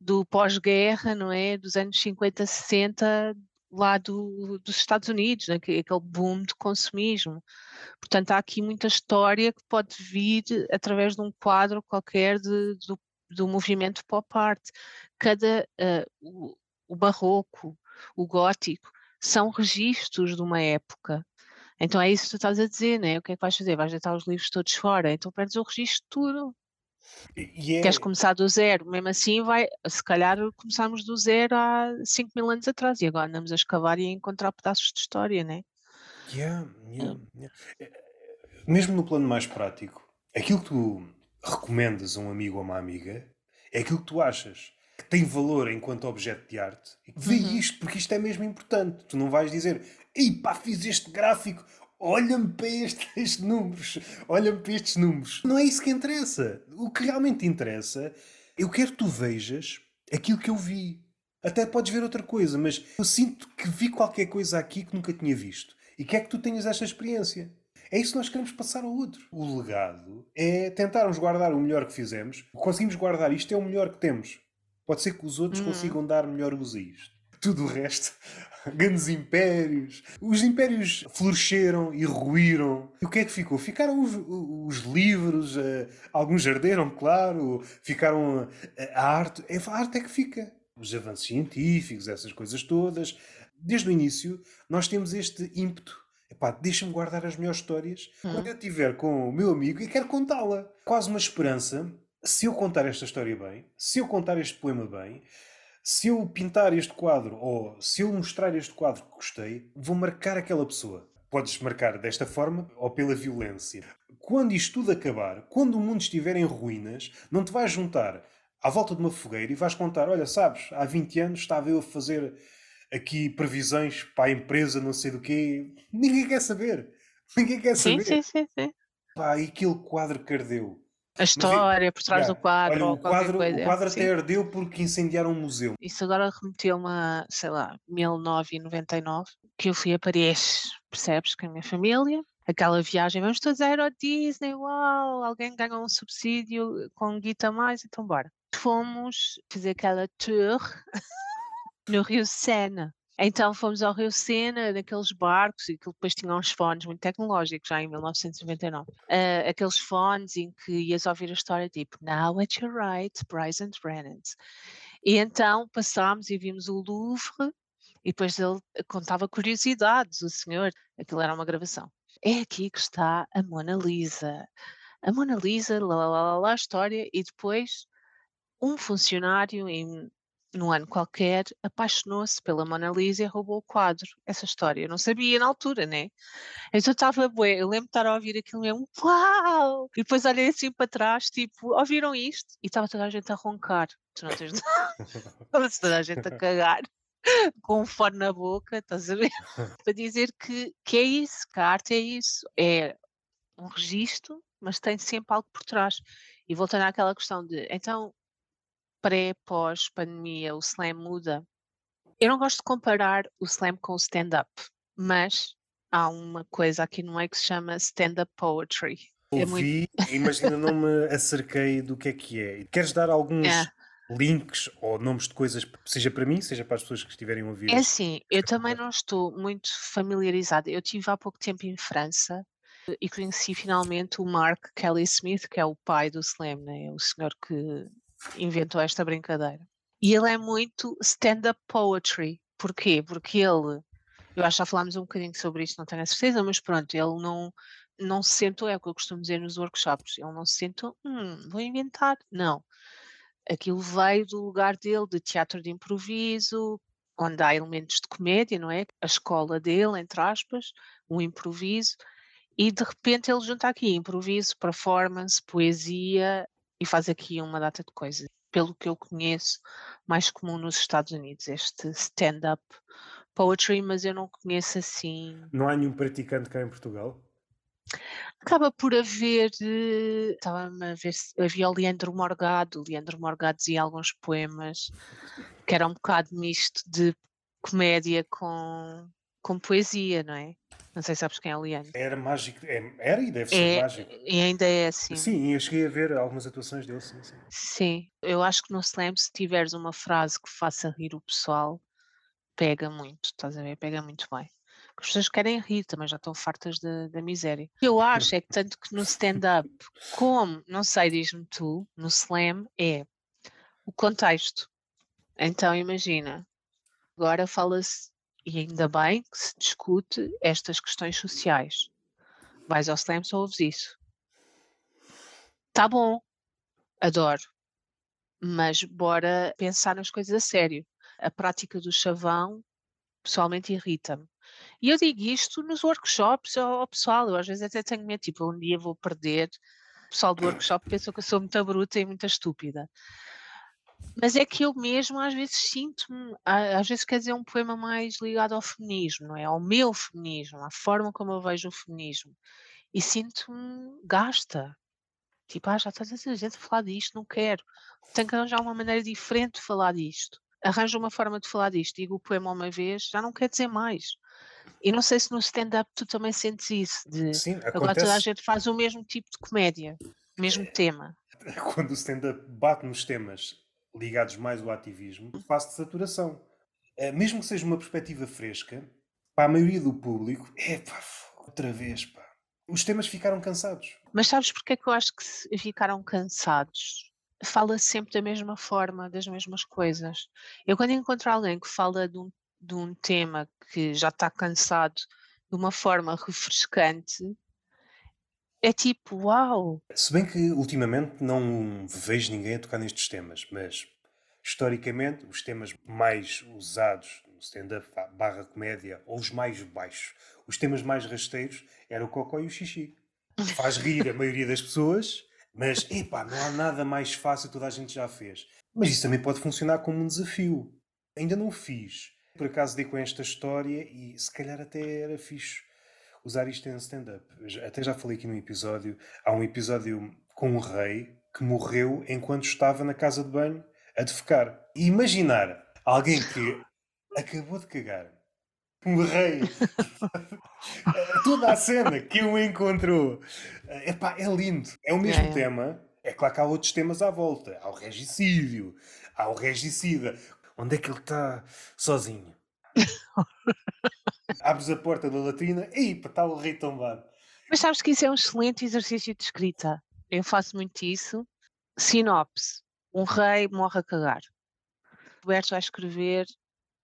do pós-guerra, não é? Dos anos 50, 60, lá do, dos Estados Unidos, né? aquele boom de consumismo. Portanto, há aqui muita história que pode vir através de um quadro qualquer de, do, do movimento pop art. Cada, uh, o, o barroco, o gótico, são registros de uma época. Então é isso que tu estás a dizer, né? O que é que vais fazer? Vais deitar os livros todos fora, então perdes o registro de tudo. E é... Queres começar do zero, mesmo assim vai, se calhar começámos do zero há 5 mil anos atrás e agora andamos a escavar e a encontrar pedaços de história, né? Yeah, yeah, yeah. É, é, mesmo no plano mais prático, aquilo que tu recomendas a um amigo ou uma amiga é aquilo que tu achas que tem valor enquanto objeto de arte. Vê uhum. isto, porque isto é mesmo importante. Tu não vais dizer, ei pá, fiz este gráfico, olha-me para estes números, olha-me para estes números. Não é isso que interessa. O que realmente interessa, eu quero que tu vejas aquilo que eu vi. Até podes ver outra coisa, mas eu sinto que vi qualquer coisa aqui que nunca tinha visto. E quer que tu tenhas esta experiência. É isso que nós queremos passar ao outro. O legado é tentarmos guardar o melhor que fizemos. Conseguimos guardar isto, é o melhor que temos. Pode ser que os outros uhum. consigam dar melhor uso a isto. Tudo o resto grandes impérios. Os impérios floresceram e ruíram. E o que é que ficou? Ficaram os, os livros, uh, alguns arderam, claro, ficaram uh, a arte. É, a arte é que fica. Os avanços científicos, essas coisas todas. Desde o início, nós temos este ímpeto. Epá, deixa-me guardar as melhores histórias hum. quando eu estiver com o meu amigo e quero contá-la. Quase uma esperança. Se eu contar esta história bem, se eu contar este poema bem, se eu pintar este quadro ou se eu mostrar este quadro que gostei, vou marcar aquela pessoa. Podes marcar desta forma ou pela violência. Quando isto tudo acabar, quando o mundo estiver em ruínas, não te vais juntar à volta de uma fogueira e vais contar: olha, sabes, há 20 anos estava eu a fazer aqui previsões para a empresa, não sei do quê. Ninguém quer saber. Ninguém quer saber. Sim, sim, sim. sim. Pá, e aquele quadro que ardeu. A história por trás do quadro Olha, o quadro, coisa. o quadro até ardeu porque incendiaram um museu. Isso agora remeteu-me a, sei lá, 1999, que eu fui a Paris, percebes, com a minha família. Aquela viagem, vamos todos a Euro Disney, uau, alguém ganhou um subsídio com guita mais, então bora. Fomos fazer aquela tour no Rio Sena. Então fomos ao Rio Sena, naqueles barcos, e depois tinha uns fones muito tecnológicos, já em 1999. Uh, ah, aqueles fones em que ias ouvir a história tipo Now at your right, Bryce and Brennan. E então passámos e vimos o Louvre, e depois ele contava curiosidades, o senhor, aquilo era uma gravação. É aqui que está a Mona Lisa. A Mona Lisa, lá, lá, lá, lá, a história, e depois um funcionário em num ano qualquer, apaixonou-se pela Mona Lisa e roubou o quadro. Essa história eu não sabia na altura, né? Então estava bué, eu lembro de estar a ouvir aquilo mesmo, uau! E depois olhei assim para trás, tipo, ouviram isto? E estava toda a gente a roncar. Tu não tens toda a gente a cagar. Com um fone na boca, estás a ver? para dizer que, que é isso, que a arte é isso. É um registro, mas tem sempre algo por trás. E voltando àquela questão de, então, pré, pós-pandemia, o slam muda. Eu não gosto de comparar o slam com o stand-up, mas há uma coisa aqui no meio que se chama stand-up poetry. É Ouvi, é muito... mas ainda não me acerquei do que é que é. Queres dar alguns é. links ou nomes de coisas, seja para mim, seja para as pessoas que estiverem a ouvir? É assim, eu também não estou muito familiarizada. Eu estive há pouco tempo em França e conheci finalmente o Mark Kelly Smith, que é o pai do slam, né? o senhor que inventou esta brincadeira. E ele é muito stand-up poetry. Porquê? Porque ele, eu acho que já falámos um bocadinho sobre isto, não tenho a certeza, mas pronto, ele não, não se sentou, é o que eu costumo dizer nos workshops, ele não se sentou, hum, vou inventar. Não. Aquilo veio do lugar dele, de teatro de improviso, onde há elementos de comédia, não é? A escola dele, entre aspas, o improviso, e de repente ele junta aqui improviso, performance, poesia, e faz aqui uma data de coisas. pelo que eu conheço, mais comum nos Estados Unidos, este stand-up poetry, mas eu não conheço assim. Não há nenhum praticante cá em Portugal? Acaba por haver, eh, estava-me a ver se havia o Leandro Morgado, o Leandro Morgado dizia alguns poemas que era um bocado misto de comédia com, com poesia, não é? Não sei se sabes quem é o Leandro. Era mágico, é- era e deve ser É, mágico. e ainda é assim. Sim, eu cheguei a ver algumas atuações dele, sim, sim. Sim, eu acho que no slam, se tiveres uma frase que faça rir o pessoal, pega muito, estás a ver? Pega muito bem. As pessoas querem rir, também já estão fartas da, da miséria. O que eu acho é que tanto que no stand-up, como, não sei, diz-me tu, no slam, é o contexto. Então imagina, agora fala-se, e ainda bem que se discute estas questões sociais. Vais ao slam, só ouves isso. Tá bom, adoro. Mas bora pensar nas coisas a sério. A prática do chavão pessoalmente irrita-me. E eu digo isto nos workshops ao, ao pessoal. Eu às vezes até tenho medo, tipo, um dia vou perder. O pessoal do workshop pensa que eu sou muito bruta e muito estúpida. Mas é que eu mesmo às vezes sinto-me, a- às vezes quer dizer um poema mais ligado ao feminismo, não é? Ao meu feminismo, à forma como eu vejo o feminismo. E sinto-me gasta. Tipo, ah, já está tanta gente a falar disto, não quero. Tenho que arranjar uma maneira diferente de falar disto. Arranjo uma forma de falar disto, digo o poema uma vez, já não quer dizer mais. E não sei se no stand-up tu também sentes isso, de Sim, agora toda a acontece gente faz o mesmo tipo de comédia, mesmo tema. quando o stand-up bate nos temas ligados mais ao ativismo, fase de saturação. Eh, Mesmo que seja uma perspectiva fresca, para a maioria do público, é pá, outra vez, pá. Os temas ficaram cansados. Mas sabes porque é que eu acho que ficaram cansados? Fala sempre da mesma forma, das mesmas coisas. Eu quando encontro alguém que fala de um, de um tema que já está cansado de uma forma refrescante, é tipo, uau! Se bem que ultimamente não vejo ninguém a tocar nestes temas, mas historicamente os temas mais usados no stand-up barra comédia, ou os mais baixos, os temas mais rasteiros, era o cocó e o xixi. Faz rir a maioria das pessoas, mas epá, não há nada mais fácil, toda a gente já fez. Mas isso também pode funcionar como um desafio. Ainda não fiz. Por acaso dei com esta história e se calhar até era fixe usar isto em stand-up. Até já falei aqui num episódio. Há um episódio com um rei que morreu enquanto estava na casa de banho a defecar. E imaginar alguém que acabou de cagar. Um rei. Toda a cena que o encontrou. Epá, é lindo. É o mesmo Yeah, yeah. tema. É claro que há outros temas à volta. Há o regicídio. Há o regicida. Onde é que ele está sozinho? Abres a porta da latrina. Epa, está o rei tombado. Mas sabes que isso é um excelente exercício de escrita. Eu faço muito isso. Sinopse. Um rei morre a cagar. Roberto vai escrever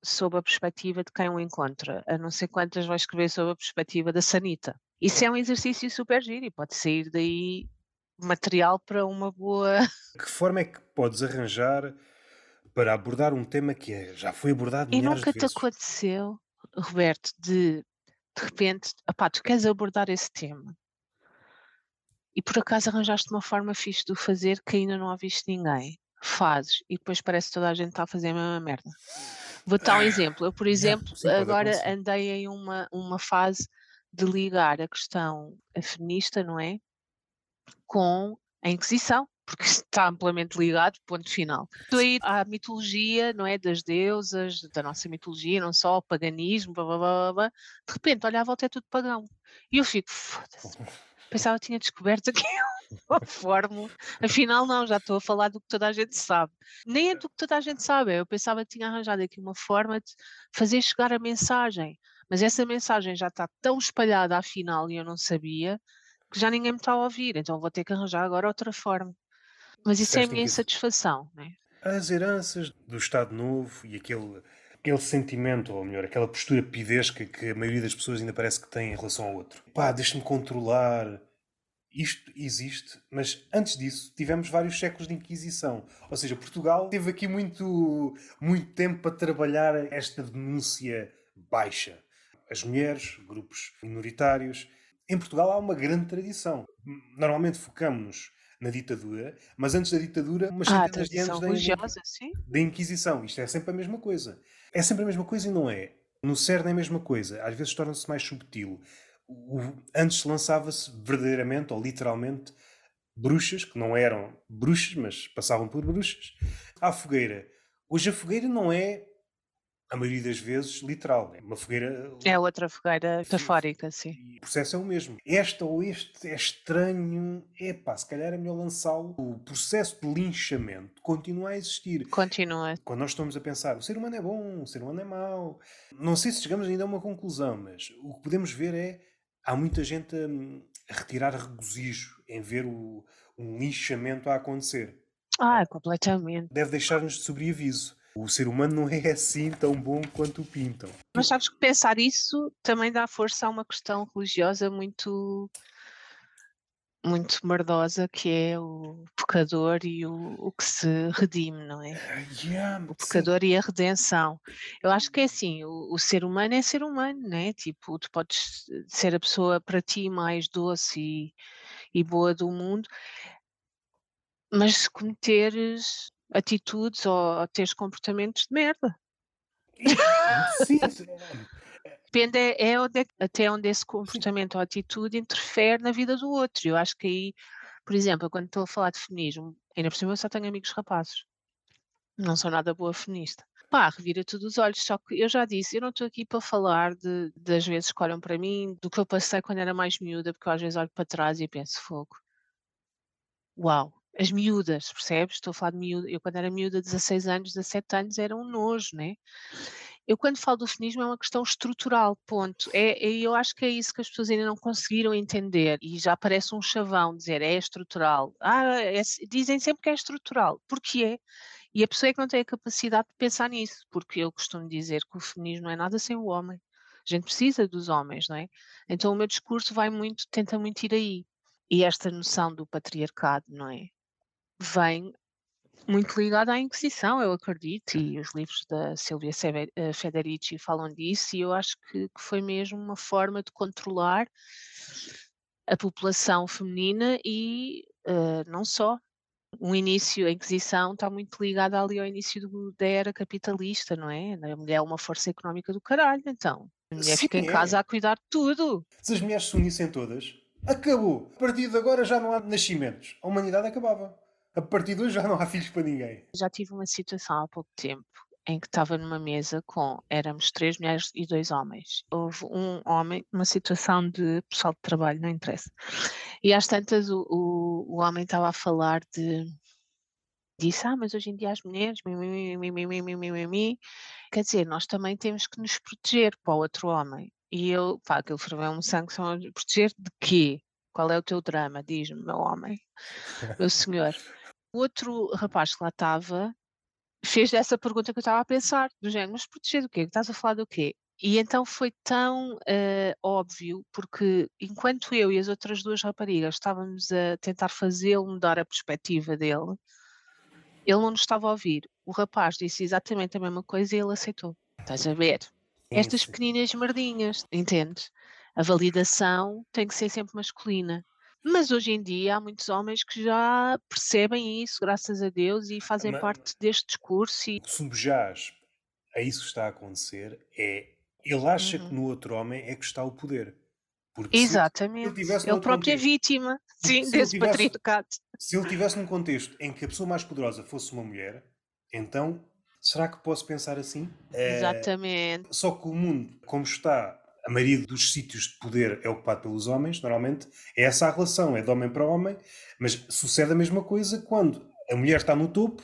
sob a perspectiva de quem o encontra. A não sei quantas vai escrever sob a perspectiva da Sanita. Isso é um exercício super giro e pode sair daí material para uma boa. Que forma é que podes arranjar para abordar um tema que é- já foi abordado E nunca te vezes? aconteceu, Roberto, de de repente, opá, tu queres abordar esse tema e por acaso arranjaste uma forma fixe de o fazer que ainda não ouviste ninguém. Fazes e depois parece que toda a gente está a fazer a mesma merda. Vou-te dar um exemplo. Eu, por exemplo, agora acontecer. andei em uma, uma fase de ligar a questão feminista, não é? Com a Inquisição, porque está amplamente ligado, ponto final. Estou aí à mitologia, não é? Das deusas, da nossa mitologia, não só o paganismo, blá, blá, blá, blá. De repente, olha à volta é tudo pagão. E eu fico, foda-se, pensava que tinha descoberto aqui uma fórmula. Afinal, não, já estou a falar do que toda a gente sabe. Nem é do que toda a gente sabe, eu pensava que tinha arranjado aqui uma forma de fazer chegar a mensagem. Mas essa mensagem já está tão espalhada afinal e eu não sabia que já ninguém me está a ouvir, então vou ter que arranjar agora outra forma. Mas isso é a minha insatisfação, né? As heranças do Estado Novo e aquele, aquele sentimento, ou melhor, aquela postura pidesca que a maioria das pessoas ainda parece que tem em relação ao outro. Pá, deixa-me controlar. Isto existe, mas antes disso tivemos vários séculos de Inquisição. Ou seja, Portugal teve aqui muito, muito tempo para trabalhar esta denúncia baixa. As mulheres, grupos minoritários. Em Portugal há uma grande tradição. Normalmente focamos-nos na ditadura, mas antes da ditadura, umas Ah, centenas de anos da, religiosa, sim. da Inquisição. Isto é sempre a mesma coisa. É sempre a mesma coisa e não é. No CERN é a mesma coisa. Às vezes torna-se mais subtil. O- antes lançava-se verdadeiramente ou literalmente bruxas, que não eram bruxas, mas passavam por bruxas, à fogueira. Hoje a fogueira não é, a maioria das vezes, literal. É uma fogueira. É outra fogueira Sim, metafórica, sim. E o processo é o mesmo. Esta ou este é estranho. Epá, se calhar é melhor lançá-lo. O processo de linchamento continua a existir. Continua. Quando nós estamos a pensar, o ser humano é bom, o ser humano é mau. Não sei se chegamos ainda a uma conclusão, mas o que podemos ver é há muita gente a, a retirar regozijo em ver o, um linchamento a acontecer. Ah, completamente. Deve deixar-nos de sobreaviso. O ser humano não é assim tão bom quanto o pintam. Mas sabes que pensar isso também dá força a uma questão religiosa muito muito merdosa que é o pecador e o, o que se redime, não é? Ah, yeah, O sim. pecador e a redenção. Eu acho que é assim, o, o ser humano é ser humano, né? Tipo, tu podes ser a pessoa para ti mais doce e, e boa do mundo, mas se cometeres atitudes ou teres comportamentos de merda. Sim, Depende é, é onde é até onde esse comportamento ou atitude interfere na vida do outro. Eu acho que aí, por exemplo, quando estou a falar de feminismo, ainda por cima eu só tenho amigos rapazes. Não sou nada boa feminista. Pá, revira tudo os olhos, só que eu já disse, eu não estou aqui para falar de, das vezes que olham para mim, do que eu passei quando era mais miúda, porque eu às vezes olho para trás e penso, fogo. Uau, as miúdas, percebes? Estou a falar de miúda. Eu quando era miúda, 16 anos, 17 anos, era um nojo, né? Eu quando falo do feminismo é uma questão estrutural, ponto. É, é- eu acho que é isso que as pessoas ainda não conseguiram entender e já parece um chavão dizer é estrutural. Ah, é- dizem sempre que é estrutural, porque é. E a pessoa é que não tem a capacidade de pensar nisso, porque eu costumo dizer que o feminismo não é nada sem o homem. A gente precisa dos homens, não é? Então o meu discurso vai muito, tenta muito ir aí. E esta noção do patriarcado, não é? Vem muito ligada à Inquisição, eu acredito, e os livros da Silvia eh, Federici falam disso, e eu acho que, que foi mesmo uma forma de controlar a população feminina e eh, não só. O início, a Inquisição está muito ligada ali ao início do- da era capitalista, não é? A mulher é uma força económica do caralho, então. A mulher Sim, fica em é. casa a cuidar de tudo. Se as mulheres se unissem todas, acabou. A partir de agora já não há nascimentos. A humanidade acabava a partir de hoje já não há filhos para ninguém. Já tive uma situação há pouco tempo em que estava numa mesa com éramos três mulheres e dois homens. Houve um homem, uma situação de pessoal de trabalho, não interessa. E às tantas o, o, o homem estava a falar de disse, ah, mas hoje em dia as mulheres, quer dizer, nós também temos que nos proteger para o outro homem. E eu, pá, aquele ferveu um sangue, são proteger de quê? Qual é o teu drama? Diz-me, meu homem, meu senhor. O outro rapaz que lá estava fez essa pergunta que eu estava a pensar, do género, mas proteger do quê? Estás a falar do quê? E então foi tão eh, óbvio, porque enquanto eu e as outras duas raparigas estávamos a tentar fazê-lo mudar a perspectiva dele, ele não nos estava a ouvir. O rapaz disse exatamente a mesma coisa e ele aceitou. Estás a ver? Estas pequeninas merdinhas, entendes? A validação tem que ser sempre masculina. Mas hoje em dia há muitos homens que já percebem isso, graças a Deus, e fazem Ma- parte deste discurso e O que subjaz a isso que está a acontecer é ele acha que Uhum. no outro homem é que está o poder. Porque ele- Exatamente. tivesse Ele noutro próprio é vítima, sim, se ele desse tivesse- patriarcado. Se ele estivesse num contexto em que a pessoa mais poderosa fosse uma mulher, então será que posso pensar assim? Eh, Exatamente. Só que o mundo, como está, a maioria dos sítios de poder é ocupado pelos homens, normalmente é essa a relação, é de homem para homem, mas sucede a mesma coisa quando a mulher está no topo,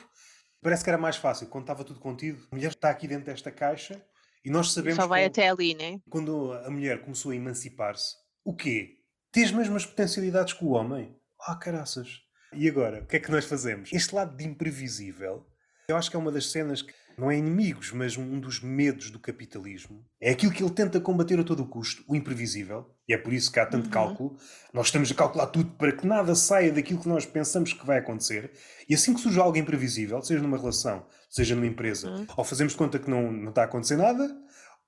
parece que era mais fácil, quando estava tudo contido, a mulher está aqui dentro desta caixa e nós sabemos Só vai até ali, né? quando a mulher começou a emancipar-se, o quê? Tem as mesmas potencialidades que o homem? Ah, caraças. E agora, o que é que nós fazemos? Este lado de imprevisível, eu acho que é uma das cenas que não é inimigos, mas um dos medos do capitalismo. É aquilo que ele tenta combater a todo o custo, o imprevisível. E é por isso que há tanto Uhum. cálculo. Nós estamos a calcular tudo para que nada saia daquilo que nós pensamos que vai acontecer. E assim que surge algo imprevisível, seja numa relação, seja numa empresa, Uhum. ou fazemos conta que não, não está a acontecer nada,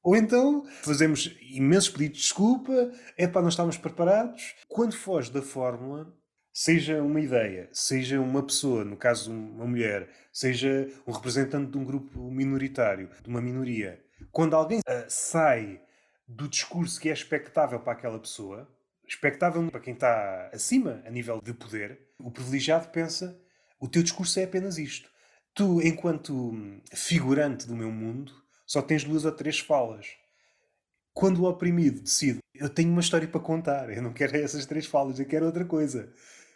ou então fazemos imensos pedidos de desculpa, é para não estamos preparados. Quando foge da fórmula, seja uma ideia, seja uma pessoa, no caso uma mulher, seja um representante de um grupo minoritário, de uma minoria, quando alguém uh, sai do discurso que é expectável para aquela pessoa, expectável para quem está acima a nível de poder, o privilegiado pensa: o teu discurso é apenas isto. Tu, enquanto figurante do meu mundo, só tens duas ou três falas. Quando o oprimido decide, eu tenho uma história para contar, eu não quero essas três falas, eu quero outra coisa.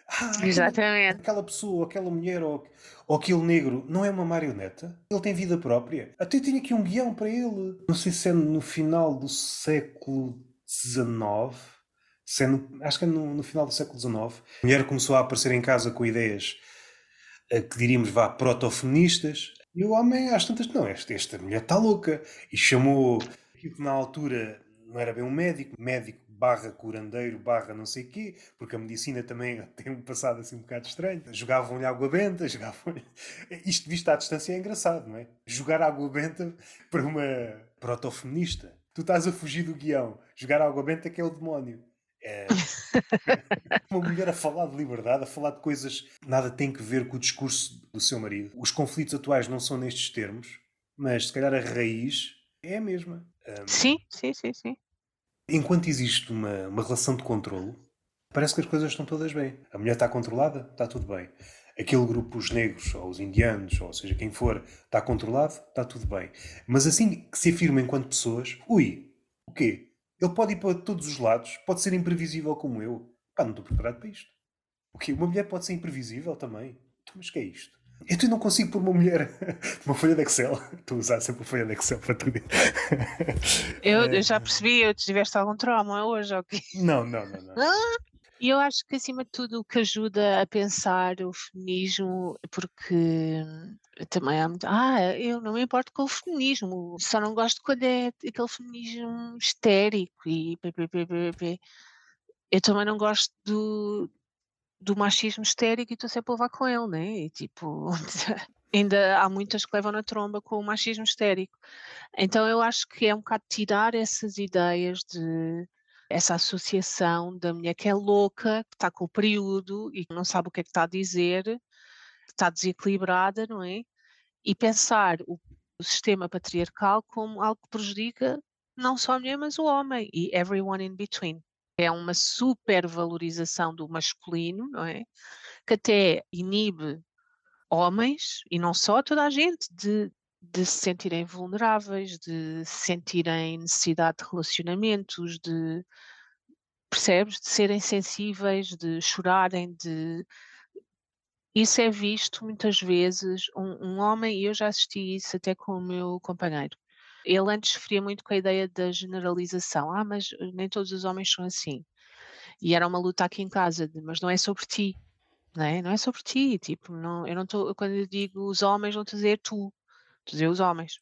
Ah, Exatamente. Aquela pessoa, aquela mulher ou, ou aquele negro não é uma marioneta? Ele tem vida própria? Até tenho aqui um guião para ele. Não sei se é no final do século XIX. Se é no, acho que é no, no, final do século XIX. A mulher começou a aparecer em casa com ideias eh, que diríamos, vá, proto-feministas. E o homem, às tantas, não, esta, esta mulher está louca. E chamou, que na altura não era bem um médico, médico barra curandeiro, barra não sei quê, porque a medicina também tem um passado assim um bocado estranho. Jogavam-lhe água benta, jogavam Isto visto à distância é engraçado, não é? Jogar água benta para uma protofeminista. Tu estás a fugir do guião. Jogar água benta que é o demónio. É... uma mulher a falar de liberdade, a falar de coisas que nada tem que ver com o discurso do seu marido. Os conflitos atuais não são nestes termos, mas se calhar a raiz é a mesma. Um... Sim, sim, sim, sim. Enquanto existe uma, uma relação de controlo, parece que as coisas estão todas bem. A mulher está controlada, está tudo bem. Aquele grupo, os negros, ou os indianos, ou seja, quem for, está controlado, está tudo bem. Mas assim que se afirma enquanto pessoas, ui, o quê? Ele pode ir para todos os lados, pode ser imprevisível como eu. Pá, não estou preparado para isto. O quê? Uma mulher pode ser imprevisível também? Então, mas o que é isto? Eu não consigo pôr uma mulher uma folha de Excel. Estou a usar sempre a folha de Excel para tudo. Eu, eu já percebi, eu tiveste algum trauma hoje, ok? Não, não, não. não. Ah! E eu acho que, acima de tudo, o que ajuda a pensar o feminismo, porque também há muito. Ah, eu não me importo com o feminismo, só não gosto quando é aquele feminismo histérico e. Eu também não gosto do, do machismo histérico e estou sempre a levar com ele, né? E tipo, ainda há muitas que levam na tromba com o machismo histérico. Então eu acho que é um bocado tirar essas ideias de essa associação da mulher que é louca, que está com o período e que não sabe o que é que está a dizer, que está desequilibrada, não é? E pensar o, o sistema patriarcal como algo que prejudica não só a mulher, mas o homem e everyone in between é uma supervalorização do masculino, não é? Que até inibe homens, e não só toda a gente, de, de se sentirem vulneráveis, de sentirem necessidade de relacionamentos, de percebes? De serem sensíveis, de chorarem, de isso é visto muitas vezes, um, um homem, e eu já assisti isso até com o meu companheiro, ele antes sofria muito com a ideia da generalização. Ah, mas eh, nem todos os homens são assim. E era uma luta aqui em casa, de, mas não é sobre ti, não é? Não é sobre ti, tipo, não, eu não estou, quando eu digo os homens, não estou a dizer tu, estou a dizer os homens.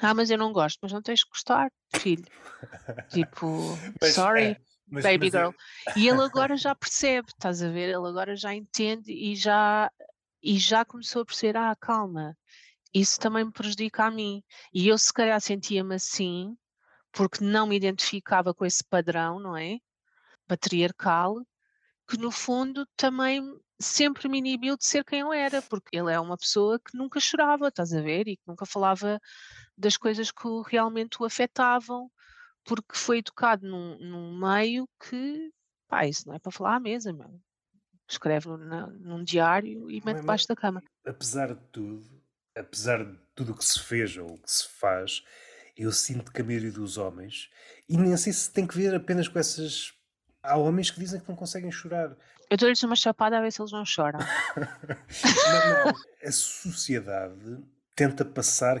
Ah, mas eu não gosto, mas não tens que gostar, filho. tipo, mas, sorry, é, mas, baby mas girl. É... E ele agora já percebe, estás a ver? Ele agora já entende e já, e já começou a perceber, ah, calma, isso também me prejudica a mim. E eu, se calhar, sentia-me assim, porque não me identificava com esse padrão, não é? Patriarcal, que no fundo também sempre me inibiu de ser quem eu era, porque ele é uma pessoa que nunca chorava, estás a ver? E que nunca falava das coisas que realmente o afetavam, porque foi educado num, num meio que, pá, isso não é para falar à mesa, meu. Escreve num, num diário e mete debaixo da cama. Apesar de tudo, apesar de tudo o que se fez ou o que se faz, eu sinto que a maioria dos homens, e nem sei se tem que ver apenas com essas. Há homens que dizem que não conseguem chorar. Eu dou-lhes uma chapada a ver se eles não choram. não, não. A sociedade tenta passar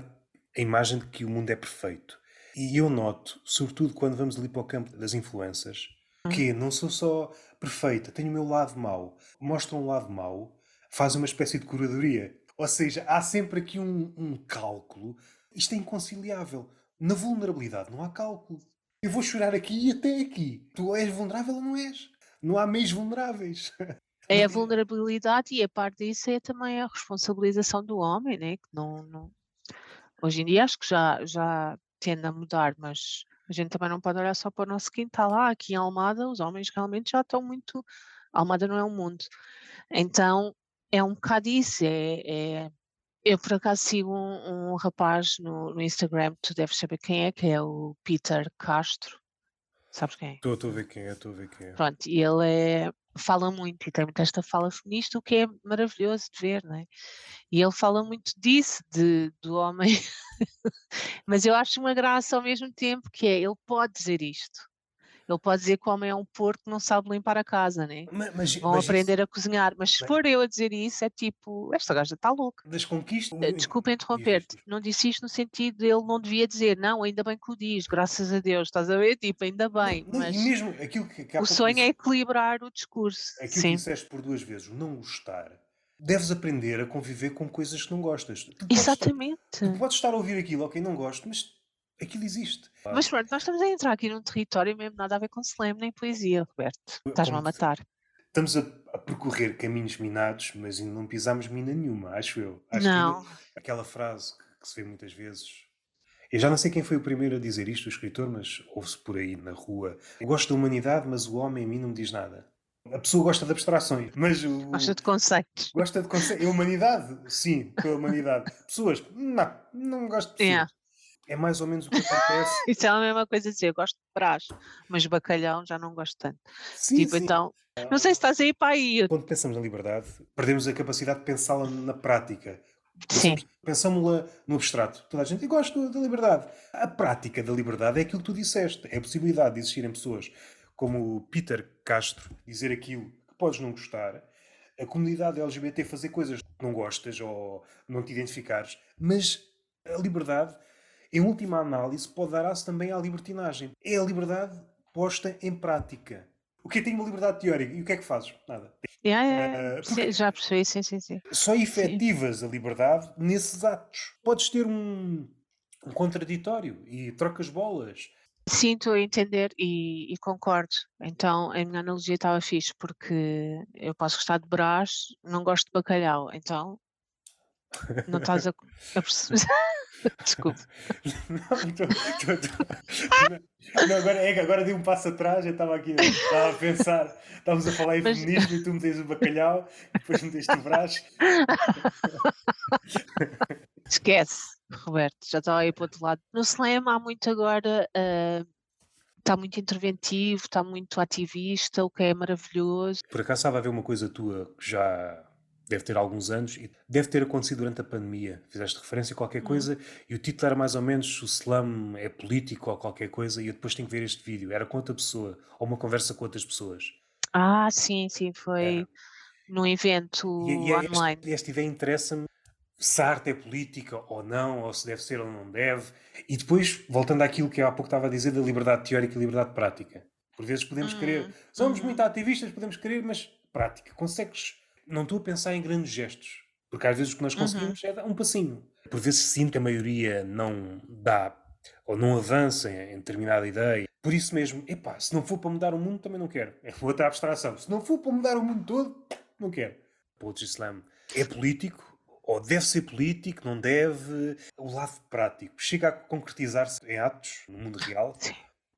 a imagem de que o mundo é perfeito. E eu noto, sobretudo quando vamos ali para o campo das influências, hum. que não sou só perfeita, tenho o meu lado mau. Mostram um lado mau, fazem uma espécie de curadoria ou seja, há sempre aqui um, um cálculo. Isto é inconciliável. Na vulnerabilidade não há cálculo. Eu vou chorar aqui e até aqui. Tu és vulnerável ou não és? Não há meios vulneráveis. É a vulnerabilidade e a parte disso é também a responsabilização do homem, né? Que não, não... Hoje em dia acho que já, já tende a mudar, mas a gente também não pode olhar só para o nosso quintal. Lá, aqui em Almada, os homens realmente já estão muito Almada não é um mundo. Então, é um bocado isso, é, é eu por acaso sigo um, um rapaz no, no, Instagram, tu deves saber quem é, que é o Peter Castro. Sabes quem é? Estou a ver quem é, estou a ver quem é. Pronto, e ele é, fala muito e tem muita esta fala feminista, o que é maravilhoso de ver, não é? E ele fala muito disso, de, do homem, mas eu acho uma graça ao mesmo tempo, que é, ele pode dizer isto, ele pode dizer que o homem é um porco que não sabe limpar a casa, né? Mas, mas, Vão mas aprender isso, a cozinhar. Mas se for eu a dizer isso, é tipo, esta gaja está louca. das conquistas. Eh, Desculpa interromper-te, não disse isto no sentido de ele não devia dizer, não, ainda bem que o diz, graças a Deus, estás a ver? Tipo, ainda bem, Não, mas mesmo aquilo que, que o sonho é disse- equilibrar o discurso. aquilo que Sim, disseste por duas vezes, o não gostar. Deves aprender a conviver com coisas que não gostas. Tu podes, estar, exatamente. tu podes estar a ouvir aquilo, ok, não gosto, mas aquilo existe. Mas pronto, nós estamos a entrar aqui num território mesmo nada a ver com slam nem poesia, Roberto. Estás-me a matar. Estamos a, a percorrer caminhos minados, mas ainda não pisámos mina nenhuma, acho eu. Acho que Não, aquela frase que, que se vê muitas vezes. Eu já não sei quem foi o primeiro a dizer isto, o escritor, mas ouve-se por aí na rua. Eu gosto da humanidade, mas o homem a mim não me diz nada. A pessoa gosta de abstrações, mas o, gosta de conceitos. gosta de conce- A humanidade, sim, pela humanidade. Pessoas, não, não gosto de pessoas. Yeah. É mais ou menos o que acontece. Isso é a mesma coisa a dizer, eu gosto de brás, mas bacalhau já não gosto tanto. Sim, tipo, sim. então, não sei se estás aí para aí. Quando pensamos na liberdade, perdemos a capacidade de pensá-la na prática. Sim, Pensámos-la no abstrato. Toda a gente "Eu gosto da liberdade. A prática da liberdade é aquilo que tu disseste. É a possibilidade de existirem pessoas como o Peter Castro dizer aquilo que podes não gostar, a comunidade LGBT fazer coisas que não gostas ou não te identificares, mas a liberdade, em última análise, pode dar aço também à libertinagem. É a liberdade posta em prática. O que é que tem uma liberdade teórica? E o que é que fazes? Nada. Yeah, yeah, Eh, yeah. porque- Sim, já percebi, sim, sim, sim. só efetivas a liberdade nesses atos. Podes ter um, um contraditório e trocas bolas. Sim, estou a entender e, e concordo. Então, a minha analogia estava fixe, porque eu posso gostar de brás, não gosto de bacalhau. Então, não estás a, a perceber. Desculpa. Não, tô- tô- tô- não, agora, é que agora dei um passo atrás, eu estava aqui estava a pensar, estávamos a falar em Mas- feminismo e tu meteste o bacalhau, depois meteste o braço. Esquece, Roberto, já estava aí para o outro lado. No slam há muito agora, ah, está muito interventivo, está muito ativista, o que é maravilhoso. Por acaso estava a ver uma coisa tua que já deve ter alguns anos e deve ter acontecido durante a pandemia. Fizeste referência a qualquer Uhum. coisa e o título era mais ou menos o slam é político ou qualquer coisa e eu depois tenho que ver este vídeo. Era com outra pessoa ou uma conversa com outras pessoas. Ah, sim, sim, foi num evento E, e é este, online. esta ideia interessa-me se a arte é política ou não, ou se deve ser ou não deve. E depois, voltando àquilo que eu há pouco estava a dizer da liberdade teórica e liberdade prática. Por vezes podemos Hum, querer, somos uhum. muito ativistas, podemos querer, mas prática. Consegues, não estou a pensar em grandes gestos, porque às vezes o que nós Uhum. conseguimos é dar um passinho. Por vezes sinto que a maioria não dá ou não avança em, determinada ideia. Por isso mesmo, epá, se não for para mudar o mundo, também não quero. É outra abstração. Se não for para mudar o mundo todo, não quero. Poetry Slam é político, ou deve ser político, não deve. O lado prático chega a concretizar-se em atos no mundo real.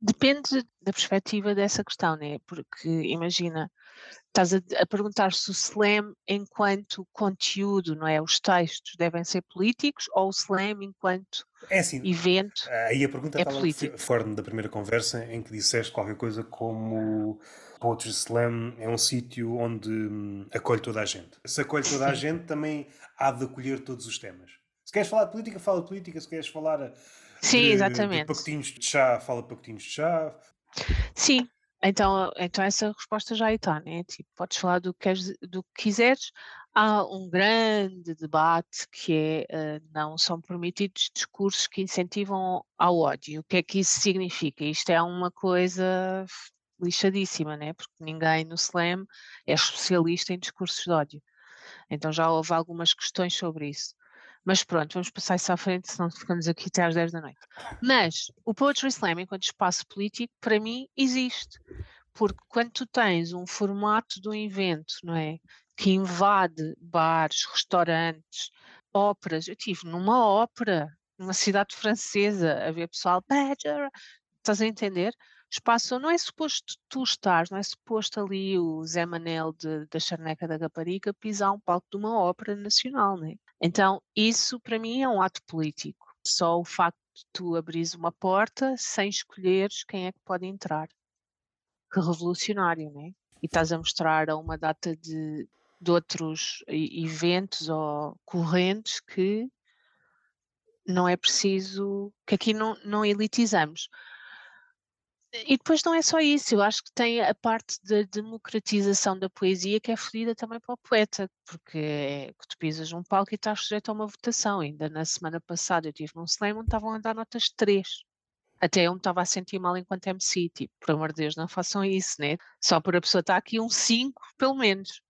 Depende da perspectiva dessa questão, né? Porque imagina, estás a, a perguntar se o slam enquanto conteúdo, não é? Os textos devem ser políticos ou o slam enquanto É assim, evento. aí a pergunta É estava político. fora da primeira conversa em que disseste qualquer coisa como Poetry Slam é um sítio onde hum, acolhe toda a gente. Se acolhe toda a gente, também há de acolher todos os temas. Se queres falar de política, fala de política. Se queres falar Sim, de, de exatamente. pacotinhos de chá, fala de pacotinhos de chá. Sim, então, então essa resposta já está, né? Tipo, podes falar do que, queres, do que quiseres. Há um grande debate que é eh, não são permitidos discursos que incentivam ao ódio. O que é que isso significa? Isto é uma coisa lixadíssima, né? Porque ninguém no slam é especialista em discursos de ódio. Então já houve algumas questões sobre isso. Mas pronto, vamos passar isso à frente, senão ficamos aqui até às 10 da noite. Mas o Poetry Slam, enquanto espaço político, para mim existe. Porque quando tu tens um formato de um evento, não é? Que invade bares, restaurantes, óperas. Eu estive numa ópera, numa cidade francesa, a ver pessoal, Badger, estás a entender? espaço não é suposto tu estás, não é suposto ali o Zé Manel de, da Charneca da Rapariga pisar um palco de uma ópera nacional, né? Então, isso para mim é um ato político. Só o facto de tu abris uma porta sem escolheres quem é que pode entrar. Que revolucionário, né? E estás a mostrar a uma data de, de outros eventos ou correntes que não é preciso, que aqui não, não elitizamos. E depois não é só isso, eu acho que tem a parte da democratização da poesia que é fodida também para o poeta, porque é que tu pisas um palco e estás sujeito a uma votação. Ainda na semana passada eu estive num slam onde estavam a dar notas 3. Até eu me estava a sentir mal enquanto MC, tipo, por amor de Deus, não façam isso, né? Só por a pessoa estar aqui um 5, pelo menos.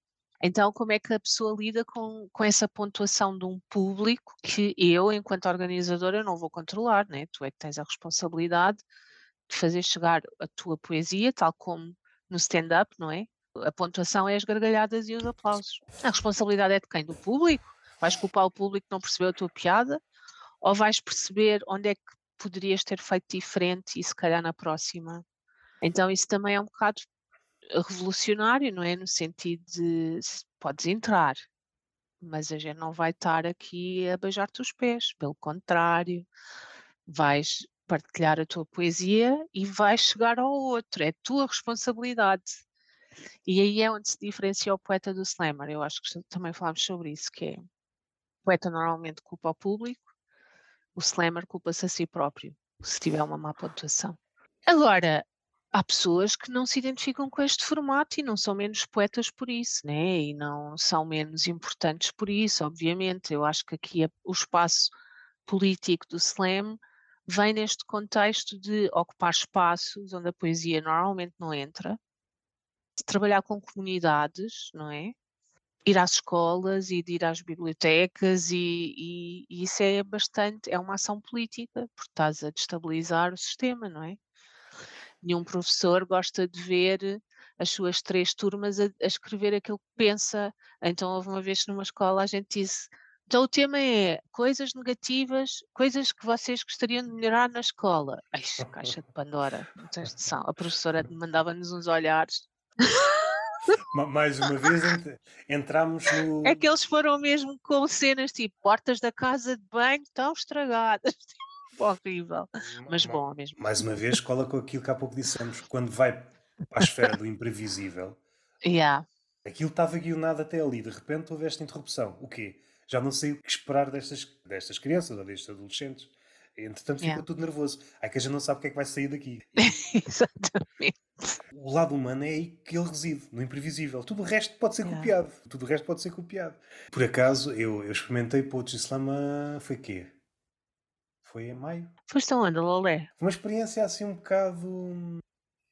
Então, como é que a pessoa lida com, com essa pontuação de um público que eu, enquanto organizadora, não vou controlar, né? Tu é que tens a responsabilidade de fazer chegar a tua poesia, tal como no stand-up, não é? A pontuação é as gargalhadas e os aplausos. A responsabilidade é de quem? Do público? Vais culpar o público que não percebeu a tua piada? Ou vais perceber onde é que poderias ter feito diferente e se calhar na próxima? Então isso também é um bocado revolucionário, não é? No sentido de podes entrar, mas a gente não vai estar aqui a beijar-te os pés, pelo contrário, vais partilhar a tua poesia e vais chegar ao outro, é tua responsabilidade. E aí é onde se diferencia o poeta do slammer. Eu acho que também falámos sobre isso, que é o poeta normalmente culpa o público, o slammer culpa-se a si próprio, se tiver uma má pontuação. Agora, há pessoas que não se identificam com este formato e não são menos poetas por isso, né? E não são menos importantes por isso, obviamente. Eu acho que aqui o espaço político do slam vem neste contexto de ocupar espaços onde a poesia normalmente não entra, de trabalhar com comunidades, não é? Ir às escolas e de ir às bibliotecas e, e, e isso é bastante, é uma ação política, porque estás a destabilizar o sistema, não é? Nenhum professor gosta de ver as suas três turmas a, a escrever aquilo que pensa. Então houve uma vez numa escola a gente disse então o tema é coisas negativas, coisas que vocês gostariam de melhorar na escola. Ai, caixa de Pandora, não tens noção. A professora mandava-nos uns olhares. Mais uma vez entramos no. É que eles foram mesmo com cenas tipo portas da casa de banho tão estragadas. Horrível. Mas bom mesmo. Mais uma vez, cola com aquilo que há pouco dissemos. Quando vai para a esfera do imprevisível, yeah. aquilo estava guionado até ali. De repente houve esta interrupção. O quê? Já não sei o que esperar destas, destas crianças ou destes adolescentes. Entretanto, fica yeah. tudo nervoso. Ai que a gente não sabe o que é que vai sair daqui. Exatamente. O lado humano é aí que ele reside, no imprevisível. Tudo o resto pode ser yeah. copiado. Tudo o resto pode ser copiado. Por acaso, eu, eu experimentei Poetry Slam foi quê? Foi em maio. Foste aonde, Lolé? Foi uma experiência assim um bocado...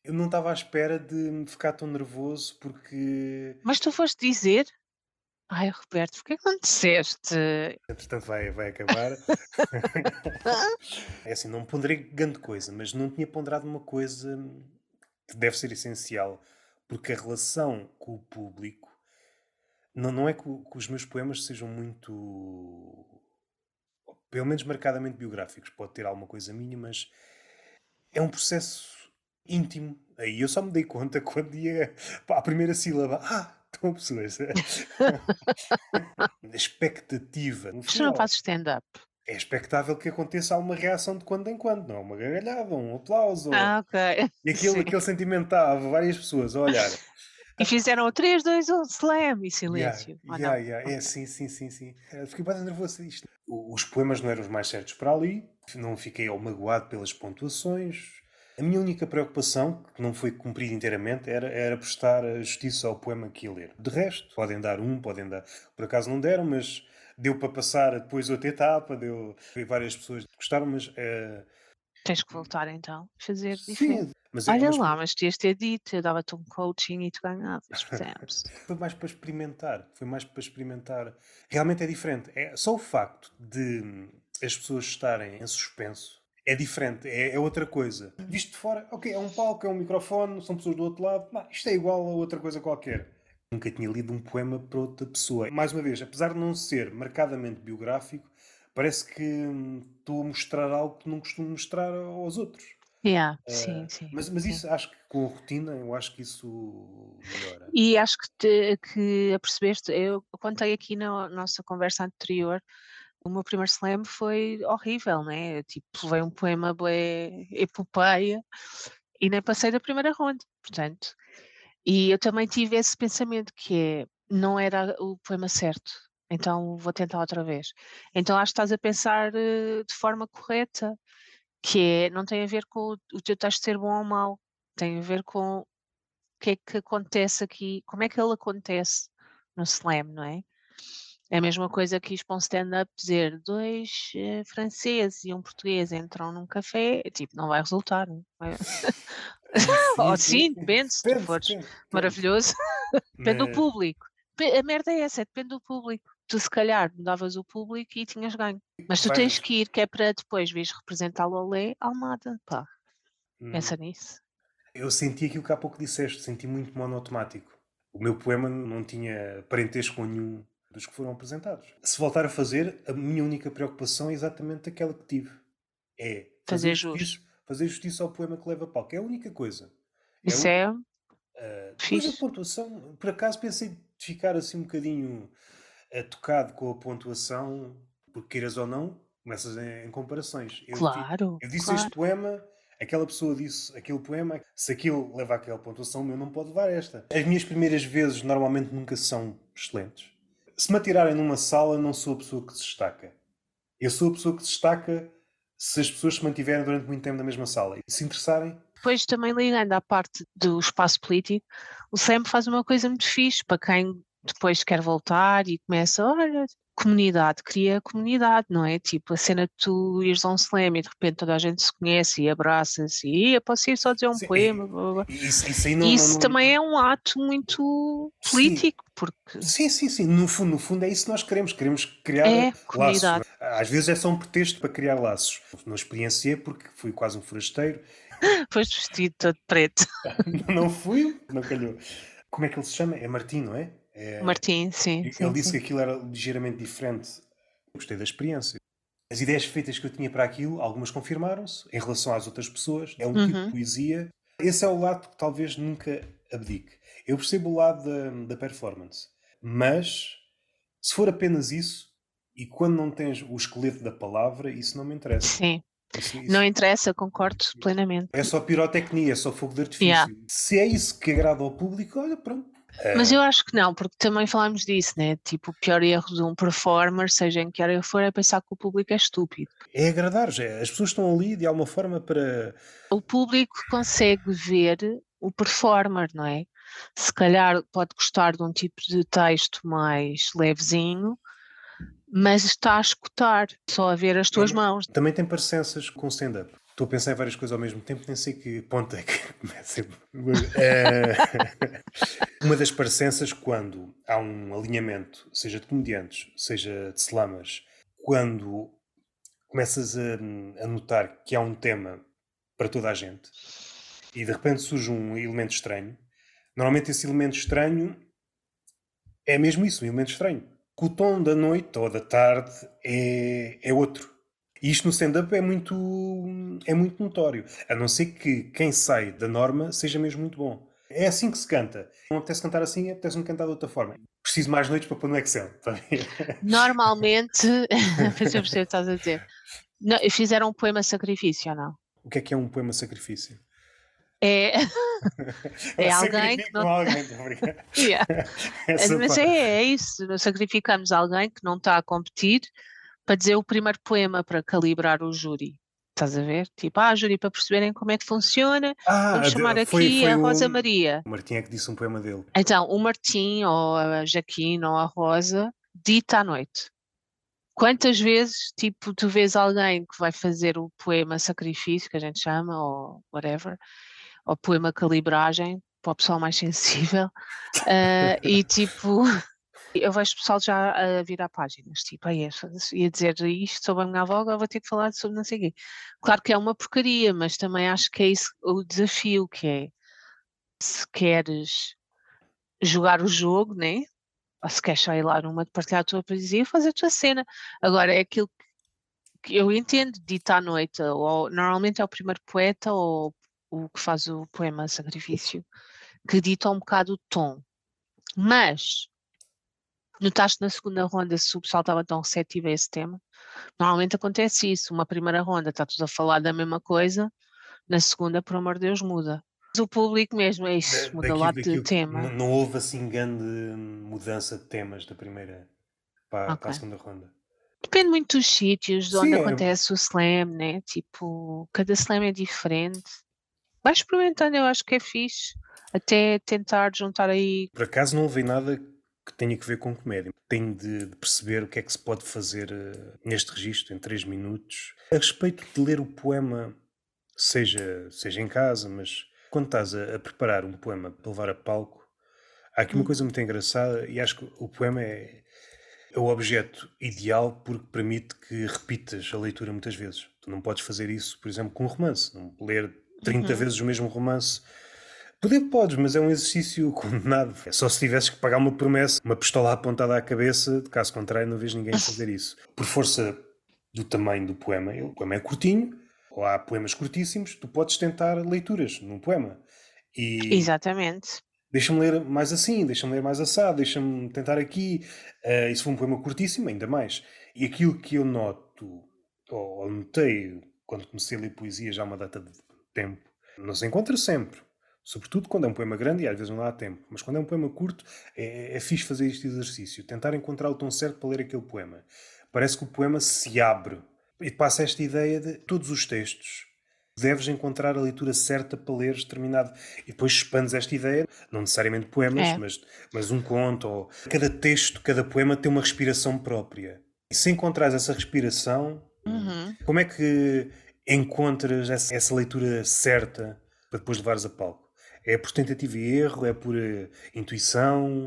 Eu não estava à espera de me ficar tão nervoso porque... Mas tu foste dizer Ai, Roberto, porquê que não disseste? Entretanto, vai, vai acabar. é assim, não ponderei grande coisa, mas não tinha ponderado uma coisa que deve ser essencial, porque a relação com o público não, não é que, que os meus poemas sejam muito. pelo menos marcadamente biográficos. Pode ter alguma coisa minha, mas é um processo íntimo. Aí eu só me dei conta quando ia para a primeira sílaba. Ah! Estão pessoas. expectativa. Mas tu não fazes stand-up. É expectável que aconteça alguma reação de quando em quando, não? Uma gargalhada, um aplauso. Ah, ok. E aquele, aquele sentimento estava, várias pessoas a olhar. E fizeram o 3, 2, 1, slam e silêncio. Yeah, yeah, yeah. É, sim, sim, sim, sim. Fiquei bastante nervoso isto. Os poemas não eram os mais certos para ali, não fiquei ao magoado pelas pontuações, a minha única preocupação, que não foi cumprida inteiramente, era, era prestar justiça ao poema que ia ler. De resto, podem dar um, podem dar. Por acaso não deram, mas deu para passar depois outra etapa, deu. Várias pessoas gostaram, mas. Uh... Tens que voltar então, fazer diferente. Sim, mas, é Olha mas... lá, mas tinhas ter dito, eu dava-te um coaching e tu ganhavas, percebes? foi mais para experimentar, foi mais para experimentar. Realmente é diferente. É só o facto de as pessoas estarem em suspenso é diferente, é, é, outra coisa. Visto de fora, ok, é um palco, é um microfone, são pessoas do outro lado, mas isto é igual a outra coisa qualquer. Nunca tinha lido um poema para outra pessoa. Mais uma vez, apesar de não ser marcadamente biográfico, parece que hum, estou a mostrar algo que não costumo mostrar aos outros. Yeah, sim, Uh, sim, mas, mas sim. isso acho que com a rotina, eu acho que isso melhora. E acho que te que apercebeste eu contei aqui na nossa conversa anterior, o meu primeiro slam foi horrível, né, tipo, levei um poema bué epopeia e nem passei da primeira ronda, portanto e eu também tive esse pensamento que é: "Não era o poema certo, então vou tentar outra vez". Então acho que estás a pensar, eh, de forma correta, que é não tem a ver com o o teu texto ser bom ou mau, tem a ver com o que é que acontece aqui, como é que ele acontece no slam, não é? É a mesma coisa que para um stand-up dizer 2 eh, franceses e um português entram num café, tipo, não vai resultar, não é? Sim, Ou sim, sim, depende, se tu fores maravilhoso, depende do Mas, público. A merda é essa, é depende do público. Tu se calhar mudavas o público e tinhas ganho, mas tu tens que ir que é para depois vires representar Lolé Almada, pá, Hum, pensa nisso. eu senti aquilo que há pouco disseste, senti muito monotemático. O meu poema não tinha parentesco com nenhum dos que foram apresentados. Se voltar a fazer, a minha única preocupação é exatamente aquela que tive. É Fazer fazer jus. justiça, fazer justiça ao poema que leva a palco. É a única coisa. É Isso é Uh, depois a pontuação, por acaso pensei de ficar assim um bocadinho uh, tocado com a pontuação, porque queiras ou não, começas em, em comparações. Eu, Claro, eu disse claro. este poema, aquela pessoa disse aquele poema, se aquilo leva àquela pontuação, o meu não pode levar esta. As minhas primeiras vezes normalmente nunca são excelentes. Se me atirarem numa sala, não sou a pessoa que se destaca. Eu sou a pessoa que se destaca se as pessoas se mantiverem durante muito tempo na mesma sala. E se interessarem, Depois também ligando à parte do espaço político, o SEM faz uma coisa muito fixe para quem depois quer voltar e começa, olha, comunidade, cria comunidade, não é? Tipo, a cena de tu ires a um slam e de repente toda a gente se conhece e abraça-se e "Ia, posso ir só dizer um sim, poema, blá, blá, blá." e- isso, isso não, não- isso não- também é um ato muito Sim. político, porque Sim, sim, sim. No fundo, no fundo é isso que nós queremos. Queremos criar É, laços. comunidade. Às vezes é só um pretexto para criar laços. Não experienciei porque fui quase um forasteiro. depois vestido todo preto. Não fui, não calhou. Como é que ele se chama? É Martim, não é? É- Martim, sim, Ele sim, disse sim. que aquilo era ligeiramente diferente. Gostei da experiência. As ideias feitas que eu tinha para aquilo, algumas confirmaram-se em relação às outras pessoas. É um tipo de Uhum. poesia. Esse é o lado que talvez nunca abdique. Eu percebo o lado da, da performance, mas se for apenas isso, e quando não tens o esqueleto da palavra, isso não me interessa. Sim, Isso- isso não interessa, concordo plenamente. é só pirotecnia, é só fogo de artifício. Yeah. Se é isso que agrada ao público, olha, pronto. Mas eu acho que não, porque também falámos disso, né? Tipo, o pior erro de um performer, seja em que área for, é pensar que o público é estúpido. É agradar, já. as pessoas estão ali de alguma forma para. O público consegue ver o performer, não é? Se calhar pode gostar de um tipo de texto mais levezinho, mas está a escutar, só a ver as tuas mãos. Também tem parecenças com stand-up. Estou a pensar em várias coisas ao mesmo tempo, nem sei que ponto é que começa. Eh, Uma das parecenças, quando há um alinhamento, seja de comediantes, seja de slammers, quando começas a, a notar que há um tema para toda a gente e de repente surge um elemento estranho, normalmente esse elemento estranho é mesmo isso, um elemento estranho. Que o tom da noite ou da tarde é, é outro. E isto no stand-up é muito, é muito notório. A não ser que quem sai da norma seja mesmo muito bom. É assim que se canta. Não apetece cantar assim, apetece-me cantar de outra forma. Preciso mais noites para pôr no Excel. Ver? Normalmente, mas eu percebo o que estás a dizer. Não, fizeram um poema sacrifício ou não? O que é que é um poema sacrifício? É, É alguém que não- alguém, yeah. Mas é, é isso. Sacrificamos alguém que não está a competir para dizer o primeiro poema para calibrar o júri. Estás a ver? Tipo, ah, júri, para perceberem como é que funciona, Ah, vamos de- chamar aqui foi- foi a Rosa o- Maria. O Martim é que disse um poema dele. Então, o Martim ou a Jaquina ou a Rosa dita à noite. Quantas vezes, tipo, tu vês alguém que vai fazer o poema sacrifício, que a gente chama, ou whatever, ou poema calibragem, para o pessoal mais sensível, ah, e tipo, eu vejo pessoal já a virar páginas, tipo, aí ia dizer isto sobre a minha avó, agora vou ter que falar sobre não sei o quê. Claro que é uma porcaria, mas também acho que é isso o desafio, que é, se queres jogar o jogo, né? Ou se queres sair lá numa de partilhar a tua poesia, fazer a tua cena. Agora, é aquilo que eu entendo dita à noite, ou normalmente é o primeiro poeta ou o que faz o poema Sacrifício, que dita um bocado o tom. Mas notaste na segunda ronda se o pessoal estava tão receptivo a esse tema? Normalmente acontece isso, uma primeira ronda está tudo a falar da mesma coisa, na segunda, por amor de Deus, muda. Mas o público mesmo é isso, muda lá de tema. Não, não, houve assim grande mudança de temas da primeira para, okay. para a segunda ronda. Depende muito dos sítios Sim, onde é. acontece o slam, né? Tipo, cada slam é diferente. Vai experimentando, eu acho que é fixe. Até tentar juntar aí. Por acaso não ouvi nada que tenha que ver com comédia. Tenho de, de perceber o que é que se pode fazer uh, neste registro, em 3 minutos. A respeito de ler o poema, seja, seja em casa, mas quando estás a, a preparar um poema para levar a palco, há aqui uma hum. coisa muito engraçada e acho que o poema é, é o objeto ideal porque permite que repitas a leitura muitas vezes. Tu não podes fazer isso, por exemplo, com um romance. Não ler 30 uhum. vezes o mesmo romance. Poder podes, mas é um exercício condenado. É só se tivesses que pagar uma promessa, uma pistola apontada à cabeça, de caso contrário, não vejo ninguém fazer isso. Por força do tamanho do poema, o poema é curtinho, ou há poemas curtíssimos, tu podes tentar leituras num poema. E Exatamente. Deixa-me ler mais assim, deixa-me ler mais assado, deixa-me tentar aqui. Uh, se for um poema curtíssimo, ainda mais. E aquilo que eu noto, ou notei quando comecei a ler poesia já há uma data de tempo, não se encontra sempre. Sobretudo quando é um poema grande e às vezes não há tempo. Mas quando é um poema curto, é, é fixe fazer este exercício. Tentar encontrar o tom certo para ler aquele poema. Parece que o poema se abre. E passa esta ideia de todos os textos. Deves encontrar a leitura certa para ler determinado. E depois expandes esta ideia, não necessariamente poemas, é. mas, mas um conto. Ou... Cada texto, cada poema tem uma respiração própria. E se encontrares essa respiração, uhum. como é que encontras essa, essa leitura certa para depois levares a palco? É por tentativa e erro? É por uh, intuição?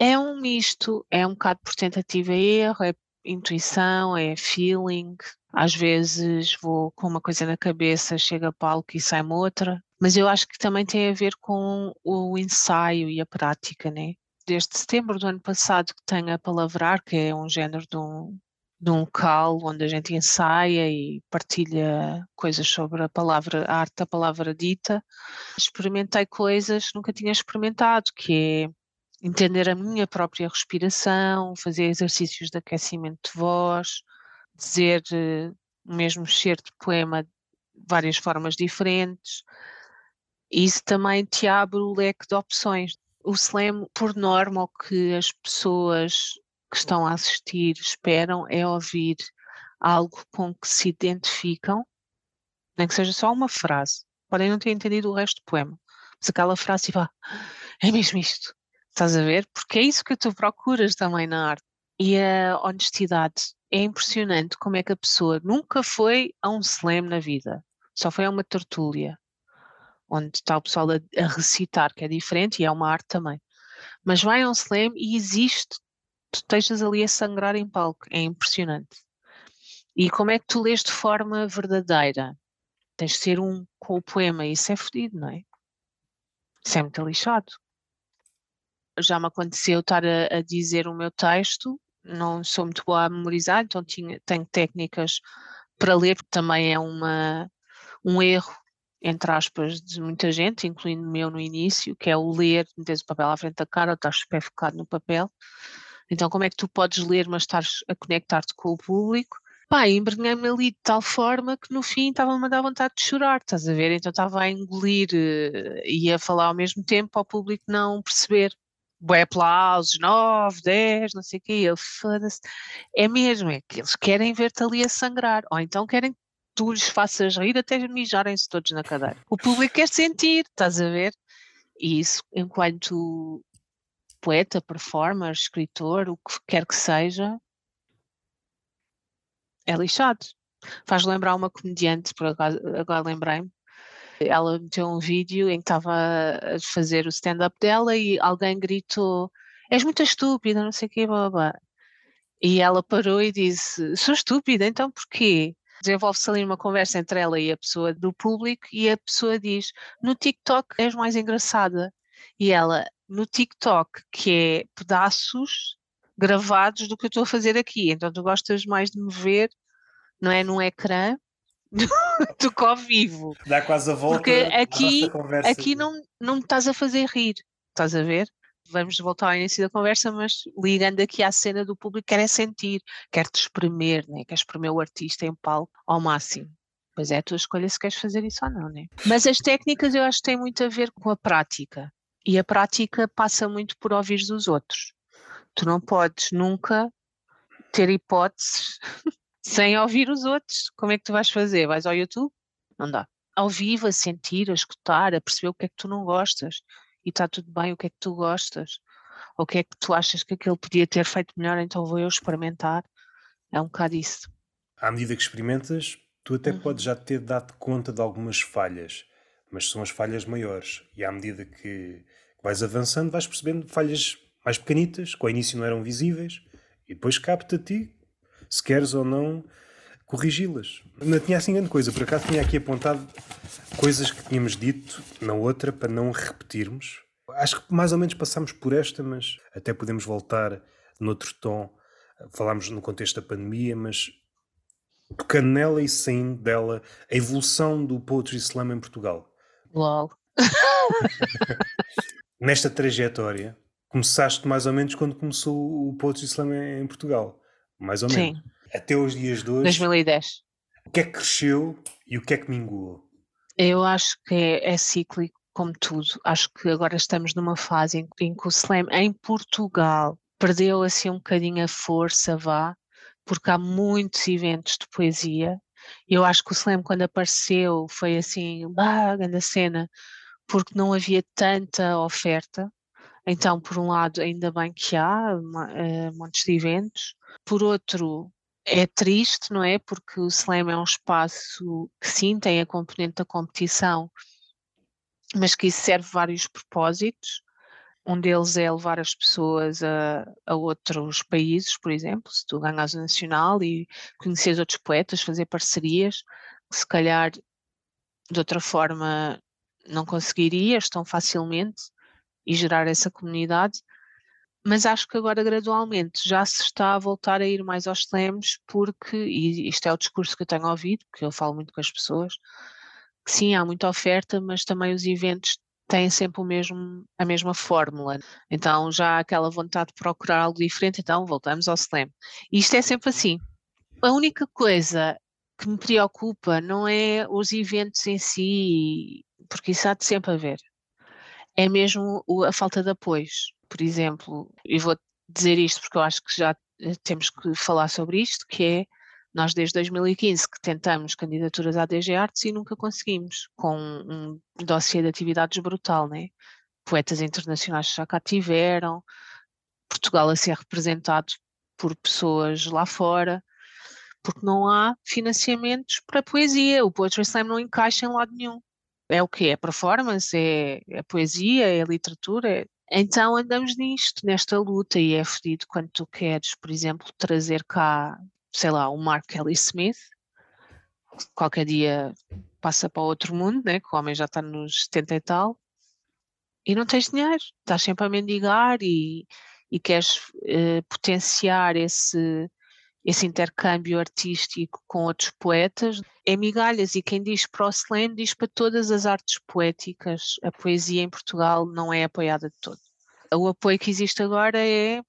É um misto, é um bocado por tentativa e erro, é intuição, é feeling. Às vezes vou com uma coisa na cabeça, chega a palco e sai-me outra. Mas eu acho que também tem a ver com o ensaio e a prática, né? Desde setembro do ano passado que tenho a Palavrar, que é um género de um, de um local onde a gente ensaia e partilha coisas sobre a palavra, a arte da palavra dita. Experimentei coisas que nunca tinha experimentado, que é entender a minha própria respiração, fazer exercícios de aquecimento de voz, dizer eh, o mesmo cheiro de poema de várias formas diferentes. Isso também te abre o leque de opções. O slam, por norma, o que as pessoas que estão a assistir esperam é ouvir algo com que se identificam, nem que seja só uma frase. Podem não ter entendido o resto do poema, mas aquela frase, vá, é mesmo isto. Estás a ver? Porque é isso que tu procuras também na arte. E a honestidade. É impressionante como é que a pessoa nunca foi a um slam na vida, só foi a uma tertúlia, onde está o pessoal a, a recitar, que é diferente e é uma arte também. Mas vai a um slam e existe tu estejas ali a sangrar em palco, é impressionante. E como é que tu lês de forma verdadeira? Tens de ser um com o poema, isso é fodido, não é? Isso é muito lixado. Já me aconteceu estar a, a, dizer o meu texto, não sou muito boa a memorizar, então tinha, tenho técnicas para ler, porque também é uma, um erro, entre aspas, de muita gente, incluindo o meu no início, que é o ler, metes o papel à frente da cara, estás super focado no papel. Então, como é que tu podes ler, mas estás a conectar-te com o público? Pá, embrenhei-me ali de tal forma que no fim estava-me a dar vontade de chorar, estás a ver? Então estava a engolir uh, e a falar ao mesmo tempo para o público não perceber. Boé aplausos, 9, 10, não sei o quê, eu foda-se. É mesmo, é que eles querem ver-te ali a sangrar, ou então querem que tu lhes faças rir até mijarem-se todos na cadeira. O público quer sentir, estás a ver? E isso, enquanto poeta, performer, escritor, o que quer que seja, é lixado. Faz lembrar uma comediante, por agora, agora lembrei-me, ela meteu um vídeo em que estava a fazer o stand-up dela e alguém gritou: És muito estúpida, não sei o quê, blá, blá. E ela parou e disse: Sou estúpida, então porquê? Desenvolve-se ali uma conversa entre ela e a pessoa do público e a pessoa diz: No TikTok és mais engraçada. E ela, no TikTok, que é pedaços gravados do que eu estou a fazer aqui. Então tu gostas mais de me ver não é num ecrã, do que ao vivo. Dá quase a volta. Porque aqui, aqui não, não me estás a fazer rir, estás a ver? Vamos voltar ao início da conversa, mas ligando aqui à cena do público, quer é sentir, quer te espremer, né? quer espremer o artista em palco ao máximo. Pois é a tua escolha se queres fazer isso ou não, né? Mas as técnicas eu acho que têm muito a ver com a prática. E a prática passa muito por ouvir dos outros. Tu não podes nunca ter hipóteses sem ouvir os outros. Como é que tu vais fazer? Vais ao YouTube? Não dá. Ao vivo, a sentir, a escutar, a perceber o que é que tu não gostas. E está tudo bem, o que é que tu gostas. Ou o que é que tu achas que aquele podia ter feito melhor, então vou eu experimentar. É um bocado isso. À medida que experimentas, tu até uhum. podes já ter dado conta de algumas falhas, mas são as falhas maiores. E à medida que vais avançando, vais percebendo falhas mais pequenitas, que ao início não eram visíveis, e depois capta a ti se queres ou não corrigi-las. Não tinha assim grande coisa, por acaso tinha aqui apontado coisas que tínhamos dito na outra para não repetirmos. Acho que mais ou menos passamos por esta, mas até podemos voltar noutro tom. Falámos no contexto da pandemia, mas tocando nela e saindo dela, a evolução do Poetry Slam em Portugal. Uau! Nesta trajetória, começaste mais ou menos quando começou o Poetry Slam em Portugal mais ou menos. Sim. Até os dias de hoje. 2010. O que é que cresceu e o que é que minguou? Eu acho que é, é cíclico, como tudo. Acho que agora estamos numa fase em, em que o slam em Portugal perdeu assim um bocadinho a força, vá, porque há muitos eventos de poesia. Eu acho que o slam quando apareceu foi assim, bah, grande cena, porque não havia tanta oferta. Então, por um lado, ainda bem que há uh, montes de eventos, por outro, é triste, não é? Porque o Slam é um espaço que sim tem a componente da competição, mas que isso serve vários propósitos. Um deles é levar as pessoas a, a outros países, por exemplo, se tu ganhas o nacional e conheces outros poetas, fazer parcerias, que se calhar de outra forma não conseguirias tão facilmente e gerar essa comunidade. Mas acho que agora gradualmente já se está a voltar a ir mais aos slams porque, e isto é o discurso que eu tenho ouvido, porque eu falo muito com as pessoas, que sim, há muita oferta, mas também os eventos têm sempre o mesmo, a mesma fórmula. Então já há aquela vontade de procurar algo diferente, então voltamos ao slam. E isto é sempre assim. A única coisa que me preocupa não é os eventos em si, porque isso há de sempre haver. É mesmo a falta de apoios por exemplo, e vou dizer isto porque eu acho que já eh, temos que falar sobre isto, que é nós desde 2015 que tentamos candidaturas à DG Artes e nunca conseguimos, com um dossiê de atividades brutal, né? Poetas internacionais já cá tiveram, Portugal a ser representado por pessoas lá fora, porque não há financiamentos para poesia, o Poetry Slam não encaixa em lado nenhum. É o que? É performance? É, é poesia? É literatura? É, então andamos nisto, nesta luta, e é fedido quando tu queres, por exemplo, trazer cá, sei lá, o Mark Kelly Smith, qualquer dia passa para outro mundo, né? que o homem já está nos 70 e tal, e não tens dinheiro, estás sempre a mendigar e, e queres eh, potenciar esse, esse intercâmbio artístico com outros poetas, é migalhas, e quem diz para o slam diz para todas as artes poéticas. A poesia em Portugal não é apoiada de todo. O apoio que existe agora é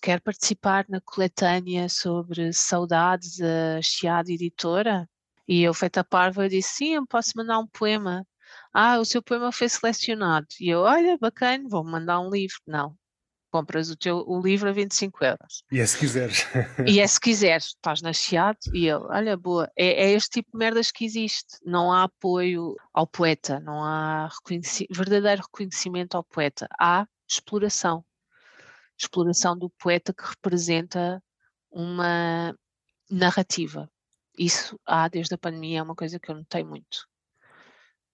quer participar na coletânea sobre saudades da Chiado Editora? E eu, feita parva, disse, sim, eu posso mandar um poema. Ah, o seu poema foi selecionado. E eu, olha, bacana, vou mandar um livro. Não, compras o, teu, o livro a 25 euros. E é se quiseres. e é se quiseres, estás na Chiado e ele, olha, boa, é, é, este tipo de merdas que existe. Não há apoio ao poeta, não há reconheci verdadeiro reconhecimento ao poeta. Há exploração. Exploração do poeta que representa uma narrativa. Isso há desde a pandemia, é uma coisa que eu notei muito.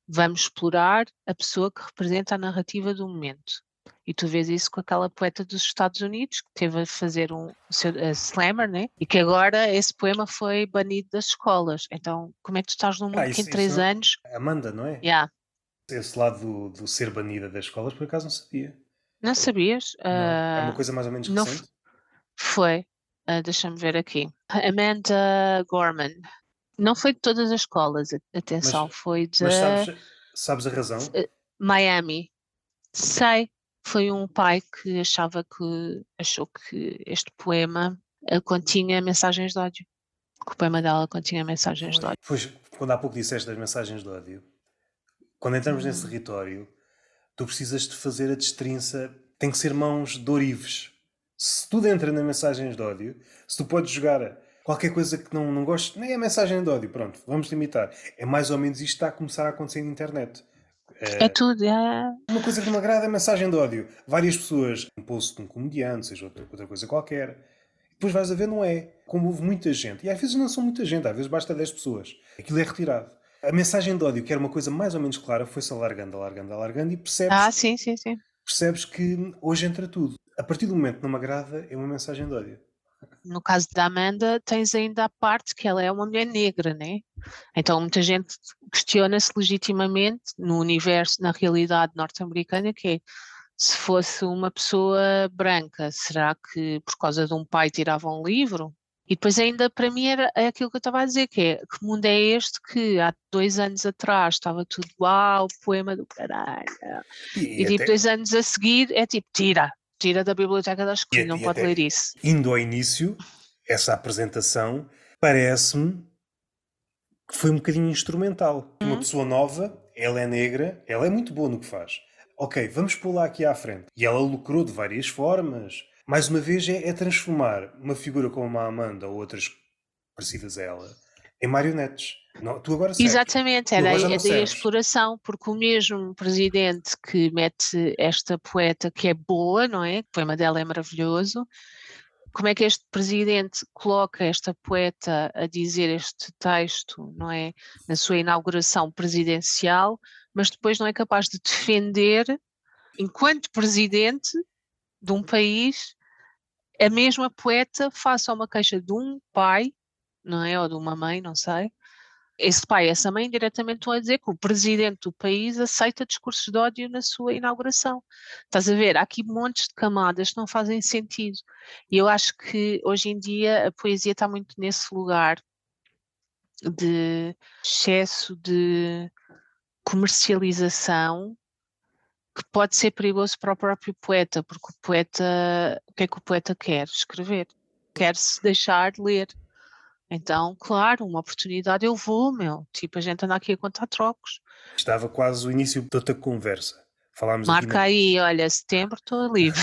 Vamos explorar a pessoa que representa a narrativa do momento e tu vês isso com aquela poeta dos Estados Unidos que teve a fazer um seu, a slammer, né? E que agora esse poema foi banido das escolas. Então, como é que tu estás num mundo ah, isso, que em três anos. Amanda, não é? Yeah. Esse lado do, do, ser banida das escolas, por acaso não sabia. Não sabias? Não. É uma ah, coisa mais ou menos recente? Foi. Uh, Deixa-me ver aqui. Amanda Gorman. Não foi de todas as escolas, atenção, Mas- foi de Mas sabes, sabes a razão? Miami. Sei, foi um pai que achava que achou que este poema eh, continha mensagens de ódio. Que o poema dela continha mensagens de ódio. Pois, quando há pouco disseste das mensagens de ódio, quando entramos Hum. nesse território, tu precisas de fazer a destrinça, tem que ser mãos de. Se tudo entra nas mensagens de ódio, se tu podes jogar qualquer coisa que não, não gostes, nem é mensagem de ódio, pronto, vamos limitar. É mais ou menos isto que está a começar a acontecer na internet. É tudo, é. Uma coisa que me agrada é mensagem de ódio. Várias pessoas, um post de um comediante, seja outra, outra coisa qualquer. Depois vais a ver, não é. Como houve muita gente. E às vezes não são muita gente, às vezes basta 10 pessoas. Aquilo é retirado. A mensagem de ódio, que era uma coisa mais ou menos clara, foi-se alargando, alargando, alargando e percebes, Ah, sim, sim, sim. percebes que hoje entra tudo. A partir do momento que não me agrada, é uma mensagem de ódio. No caso da Amanda, tens ainda a parte que ela é uma mulher negra, né? Então muita gente questiona-se legitimamente no universo, na realidade norte-americana, que é se fosse uma pessoa branca, será que por causa de um pai tirava um livro? E depois ainda para mim era é aquilo que eu estava a dizer, que é que mundo é este que há dois anos atrás estava tudo uau, poema do caralho. E, tipo até dois anos a seguir é tipo, tira, tira da biblioteca da escola, E- não e pode ler isso. indo ao início, essa apresentação parece-me que foi um bocadinho instrumental. Uma Hum. pessoa nova, ela é negra, ela é muito boa no que faz. Ok, vamos pô-la aqui à frente. E ela lucrou de várias formas. Mais uma vez, é, é transformar uma figura como a Amanda ou outras parecidas a ela em marionetes. Não, tu agora. Exatamente, era é daí a exploração, porque o mesmo presidente que mete esta poeta que é boa, não é? O poema dela é maravilhoso. Como é que este presidente coloca esta poeta a dizer este texto, não é? Na sua inauguração presidencial, mas depois não é capaz de defender, enquanto presidente de um país, a mesma poeta faça uma queixa de um pai, não é? Ou de uma mãe, não sei, esse pai e essa mãe diretamente estão a dizer que o presidente do país aceita discursos de ódio na sua inauguração. Estás a ver? Há aqui montes de camadas que não fazem sentido. E eu acho que hoje em dia a poesia está muito nesse lugar de excesso de comercialização que pode ser perigoso para o próprio poeta, porque o poeta, o que é que o poeta quer? Escrever. Quer se deixar ler. Então, claro, uma oportunidade eu vou, meu. Tipo, a gente anda aqui a contar trocos. Estava quase o início de outra conversa. Falámos Marca na- aí, olha, setembro estou livre.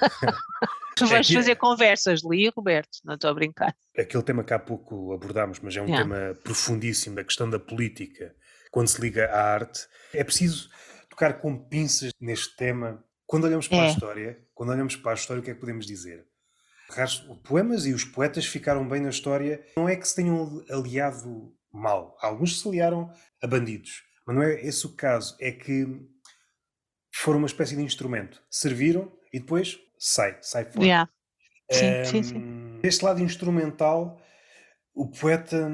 tu vais fazer conversas, li, Roberto, não estou a brincar. aquele tema que há pouco abordámos, mas é um Yeah. tema profundíssimo da questão da política, quando se liga à arte. É preciso tocar com pinças neste tema. Quando olhamos para a É. história, quando olhamos para a história, o que é que podemos dizer? Poemas e os poetas ficaram bem na história. Não é que se tenham aliado mal. Alguns se aliaram a bandidos. Mas não é esse o caso. É que foram uma espécie de instrumento. Serviram e depois sai, sai fora. Yeah. Sim, sim, sim. Hum, Deste lado instrumental, o poeta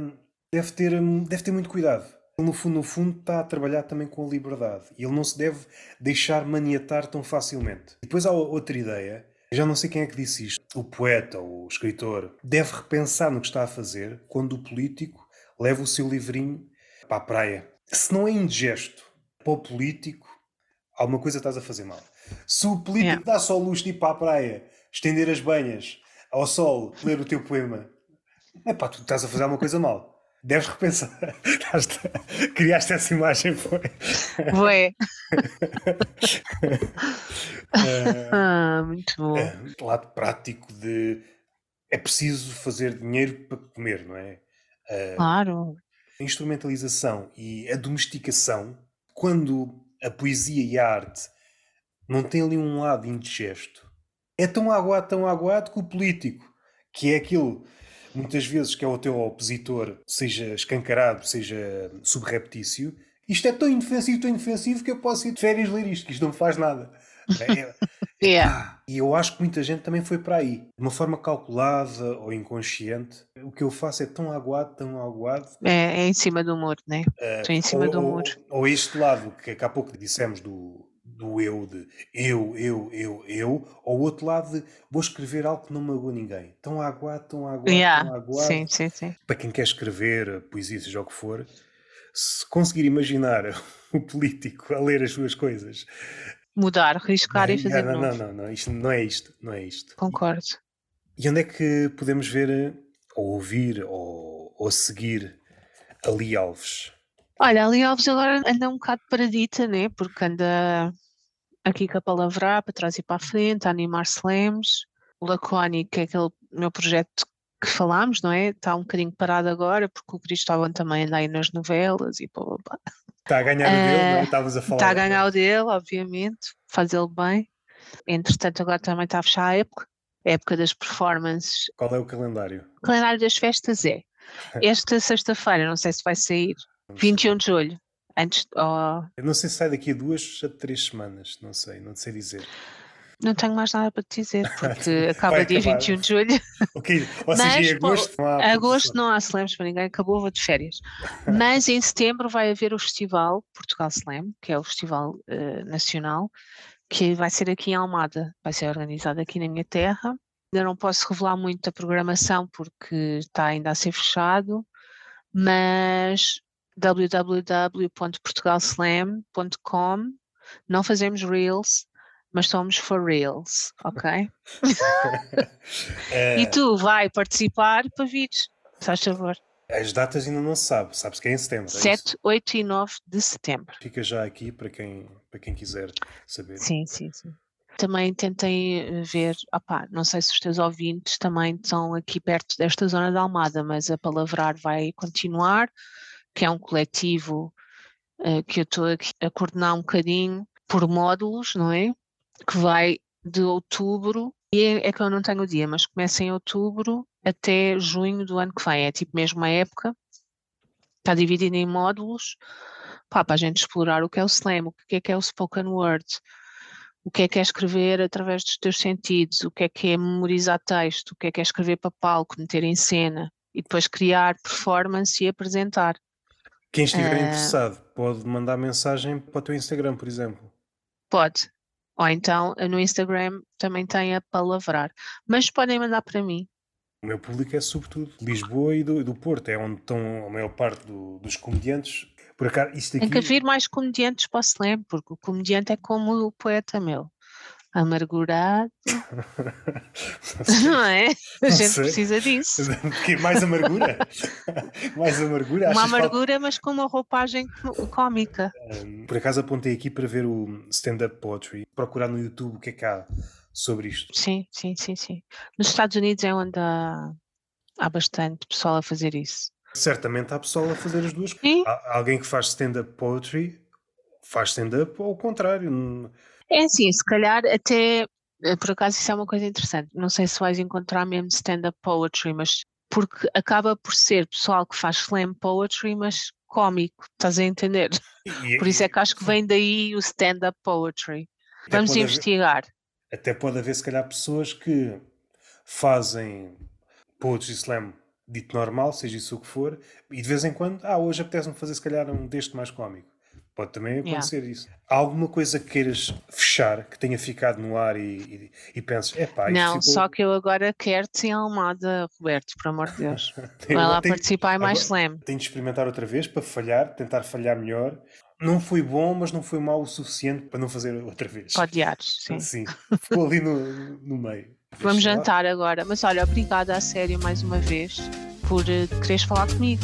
deve ter, deve ter muito cuidado. Ele, no fundo, no fundo, está a trabalhar também com a liberdade. E ele não se deve deixar maniatar tão facilmente. Depois há outra ideia, já não sei quem é que disse isto. O poeta ou o escritor deve repensar no que está a fazer quando o político leva o seu livrinho para a praia. Se não é indigesto para o político, alguma coisa estás a fazer mal. Se o político Yeah. dá só luz de ir para a praia, estender as banhas ao sol, ler o teu poema, é pá, tu estás a fazer alguma coisa mal. Deves repensar. Criaste essa imagem, foi? Eh, Ah, muito bom. eh, lado prático de é preciso fazer dinheiro para comer, não é? Eh, Claro. a instrumentalização e a domesticação, quando a poesia e a arte não têm ali um lado indigesto, é tão aguado, tão aguado que o político, que é aquilo, muitas vezes, que é o teu opositor, seja escancarado, seja subreptício, isto é tão indefensivo, tão indefensivo que eu posso ir de férias ler isto, que isto não me faz nada. É- Yeah. ah, e eu acho que muita gente também foi para aí, de uma forma calculada ou inconsciente. O que eu faço é tão aguado, tão aguado, É, é em cima do muro, né? Estou em cima ou, do ou- muro. ou este lado que, que há pouco dissemos do, do eu, de eu, eu, eu, eu, ou o outro lado de vou escrever algo que não magoa ninguém. Tão aguado, tão aguado, Yeah, tão aguado. sim, sim, sim. Para quem quer escrever poesia, seja o que for, se conseguir imaginar o político a ler as suas coisas. Mudar, riscar e Não, fazer não, novo. não, não, não, isto não é isto, não é isto. Concordo. E onde é que podemos ver, eh, ou ouvir, ou, ou seguir Ali Alves? Olha, ali Alves agora anda um bocado paradita, né? Porque anda aqui com a palavra para trás e para a frente, a animar slams. O Lacónico, que é aquele meu projeto que falámos, não é? Está um bocadinho parado agora, porque o Cristóvão também anda aí nas novelas e blá blá blá. Está a ganhar o dele, não é? Eh, Estávamos a falar. Está a ganhar o dele, obviamente, faz ele bem. Entretanto, agora também está a fechar a época, a época das performances. Qual é o calendário? O calendário das festas é esta sexta-feira, não sei se vai sair, 21 de julho, antes. oh, Eu não sei se sai daqui a duas a três semanas, não sei, não sei dizer. não tenho mais nada para te dizer, porque acaba dia acabar. 21 de julho. Ok, ou seja, Mas, em agosto não há Agosto não há slams para ninguém, acabou, vou de férias. Mas em setembro vai haver o festival Portugal Slam, que é o festival eh, nacional, que vai ser aqui em Almada, vai ser organizado aqui na minha terra. Ainda não posso revelar muito da programação porque está ainda a ser fechado, mas www.portugalslam.com não fazemos reels, mas somos for reals, ok? Eh, E tu vai participar para vires, faz favor. As datas ainda não se sabe, sabe-se que é em setembro. é isso? 7, 8 e 9 de setembro. Fica já aqui para quem, para quem quiser saber. Sim, sim, sim. Também tentei eh, ver, opá, não sei se os teus ouvintes também estão aqui perto desta zona da Almada, mas a Palavrar vai continuar, que é um coletivo eh, que eu estou aqui a coordenar um bocadinho por módulos, não é? Que vai de outubro, e é, é que eu não tenho o dia, mas começa em outubro até junho do ano que vem, é tipo mesmo a época, está dividido em módulos, pá, para a gente explorar o que é o slam, o que é que é o spoken word, o que é que é escrever através dos teus sentidos, o que é que é memorizar texto, o que é que é escrever para palco, meter em cena e depois criar performance e apresentar. Quem estiver Eh, interessado pode mandar mensagem para o teu Instagram, por exemplo. Pode. Ou então eh, no Instagram também tem a palavrar. Mas podem mandar para mim. O meu público é sobretudo Lisboa e do, do Porto, é onde estão a maior parte do- dos comediantes. Por acaso, isto Tem que aqui. haver mais comediantes para o slam, porque o comediante é como o poeta meu. Amargurado, Não é? A gente sei. precisa disso. Porque mais amargura? mais amargura? Uma que falta- amargura, mas com uma roupagem có- cómica. Por acaso apontei aqui para ver o stand-up poetry, procurar no YouTube o que é que há sobre isto. Sim, sim, sim, sim. Nos Estados Unidos é onde há, há bastante pessoal a fazer isso. Certamente há pessoal a fazer as duas. Há alguém que faz stand-up poetry faz stand-up ou ao contrário. É assim, se calhar até, eh, por acaso isso é uma coisa interessante, não sei se vais encontrar mesmo stand-up poetry, mas porque acaba por ser pessoal que faz slam poetry, mas cómico, estás a entender? e- Por isso é que acho que vem daí o stand-up poetry. Vamos pode haver- investigar. Até pode haver, se calhar, pessoas que fazem poetry slam dito normal, seja isso o que for, e de vez em quando, ah, hoje apetece-me fazer, se calhar, um deste mais cómico. Pode também Yeah. acontecer isso. Há alguma coisa que queiras fechar, que tenha ficado no ar e, e, e penses, epá, isto Não, ficou... só que eu agora quero-te em Almada, Roberto, por amor de Deus. Eu Vai lá tenho- participar em mais slam. Tenho de experimentar outra vez para falhar, tentar falhar melhor. Não foi bom, mas não foi mau o suficiente para não fazer outra vez. Para odiares, sim. Sim, ficou ali no, no meio. Vamos Deixa lá. jantar agora. Mas olha, obrigada a sério mais uma vez por eh, quereres falar comigo.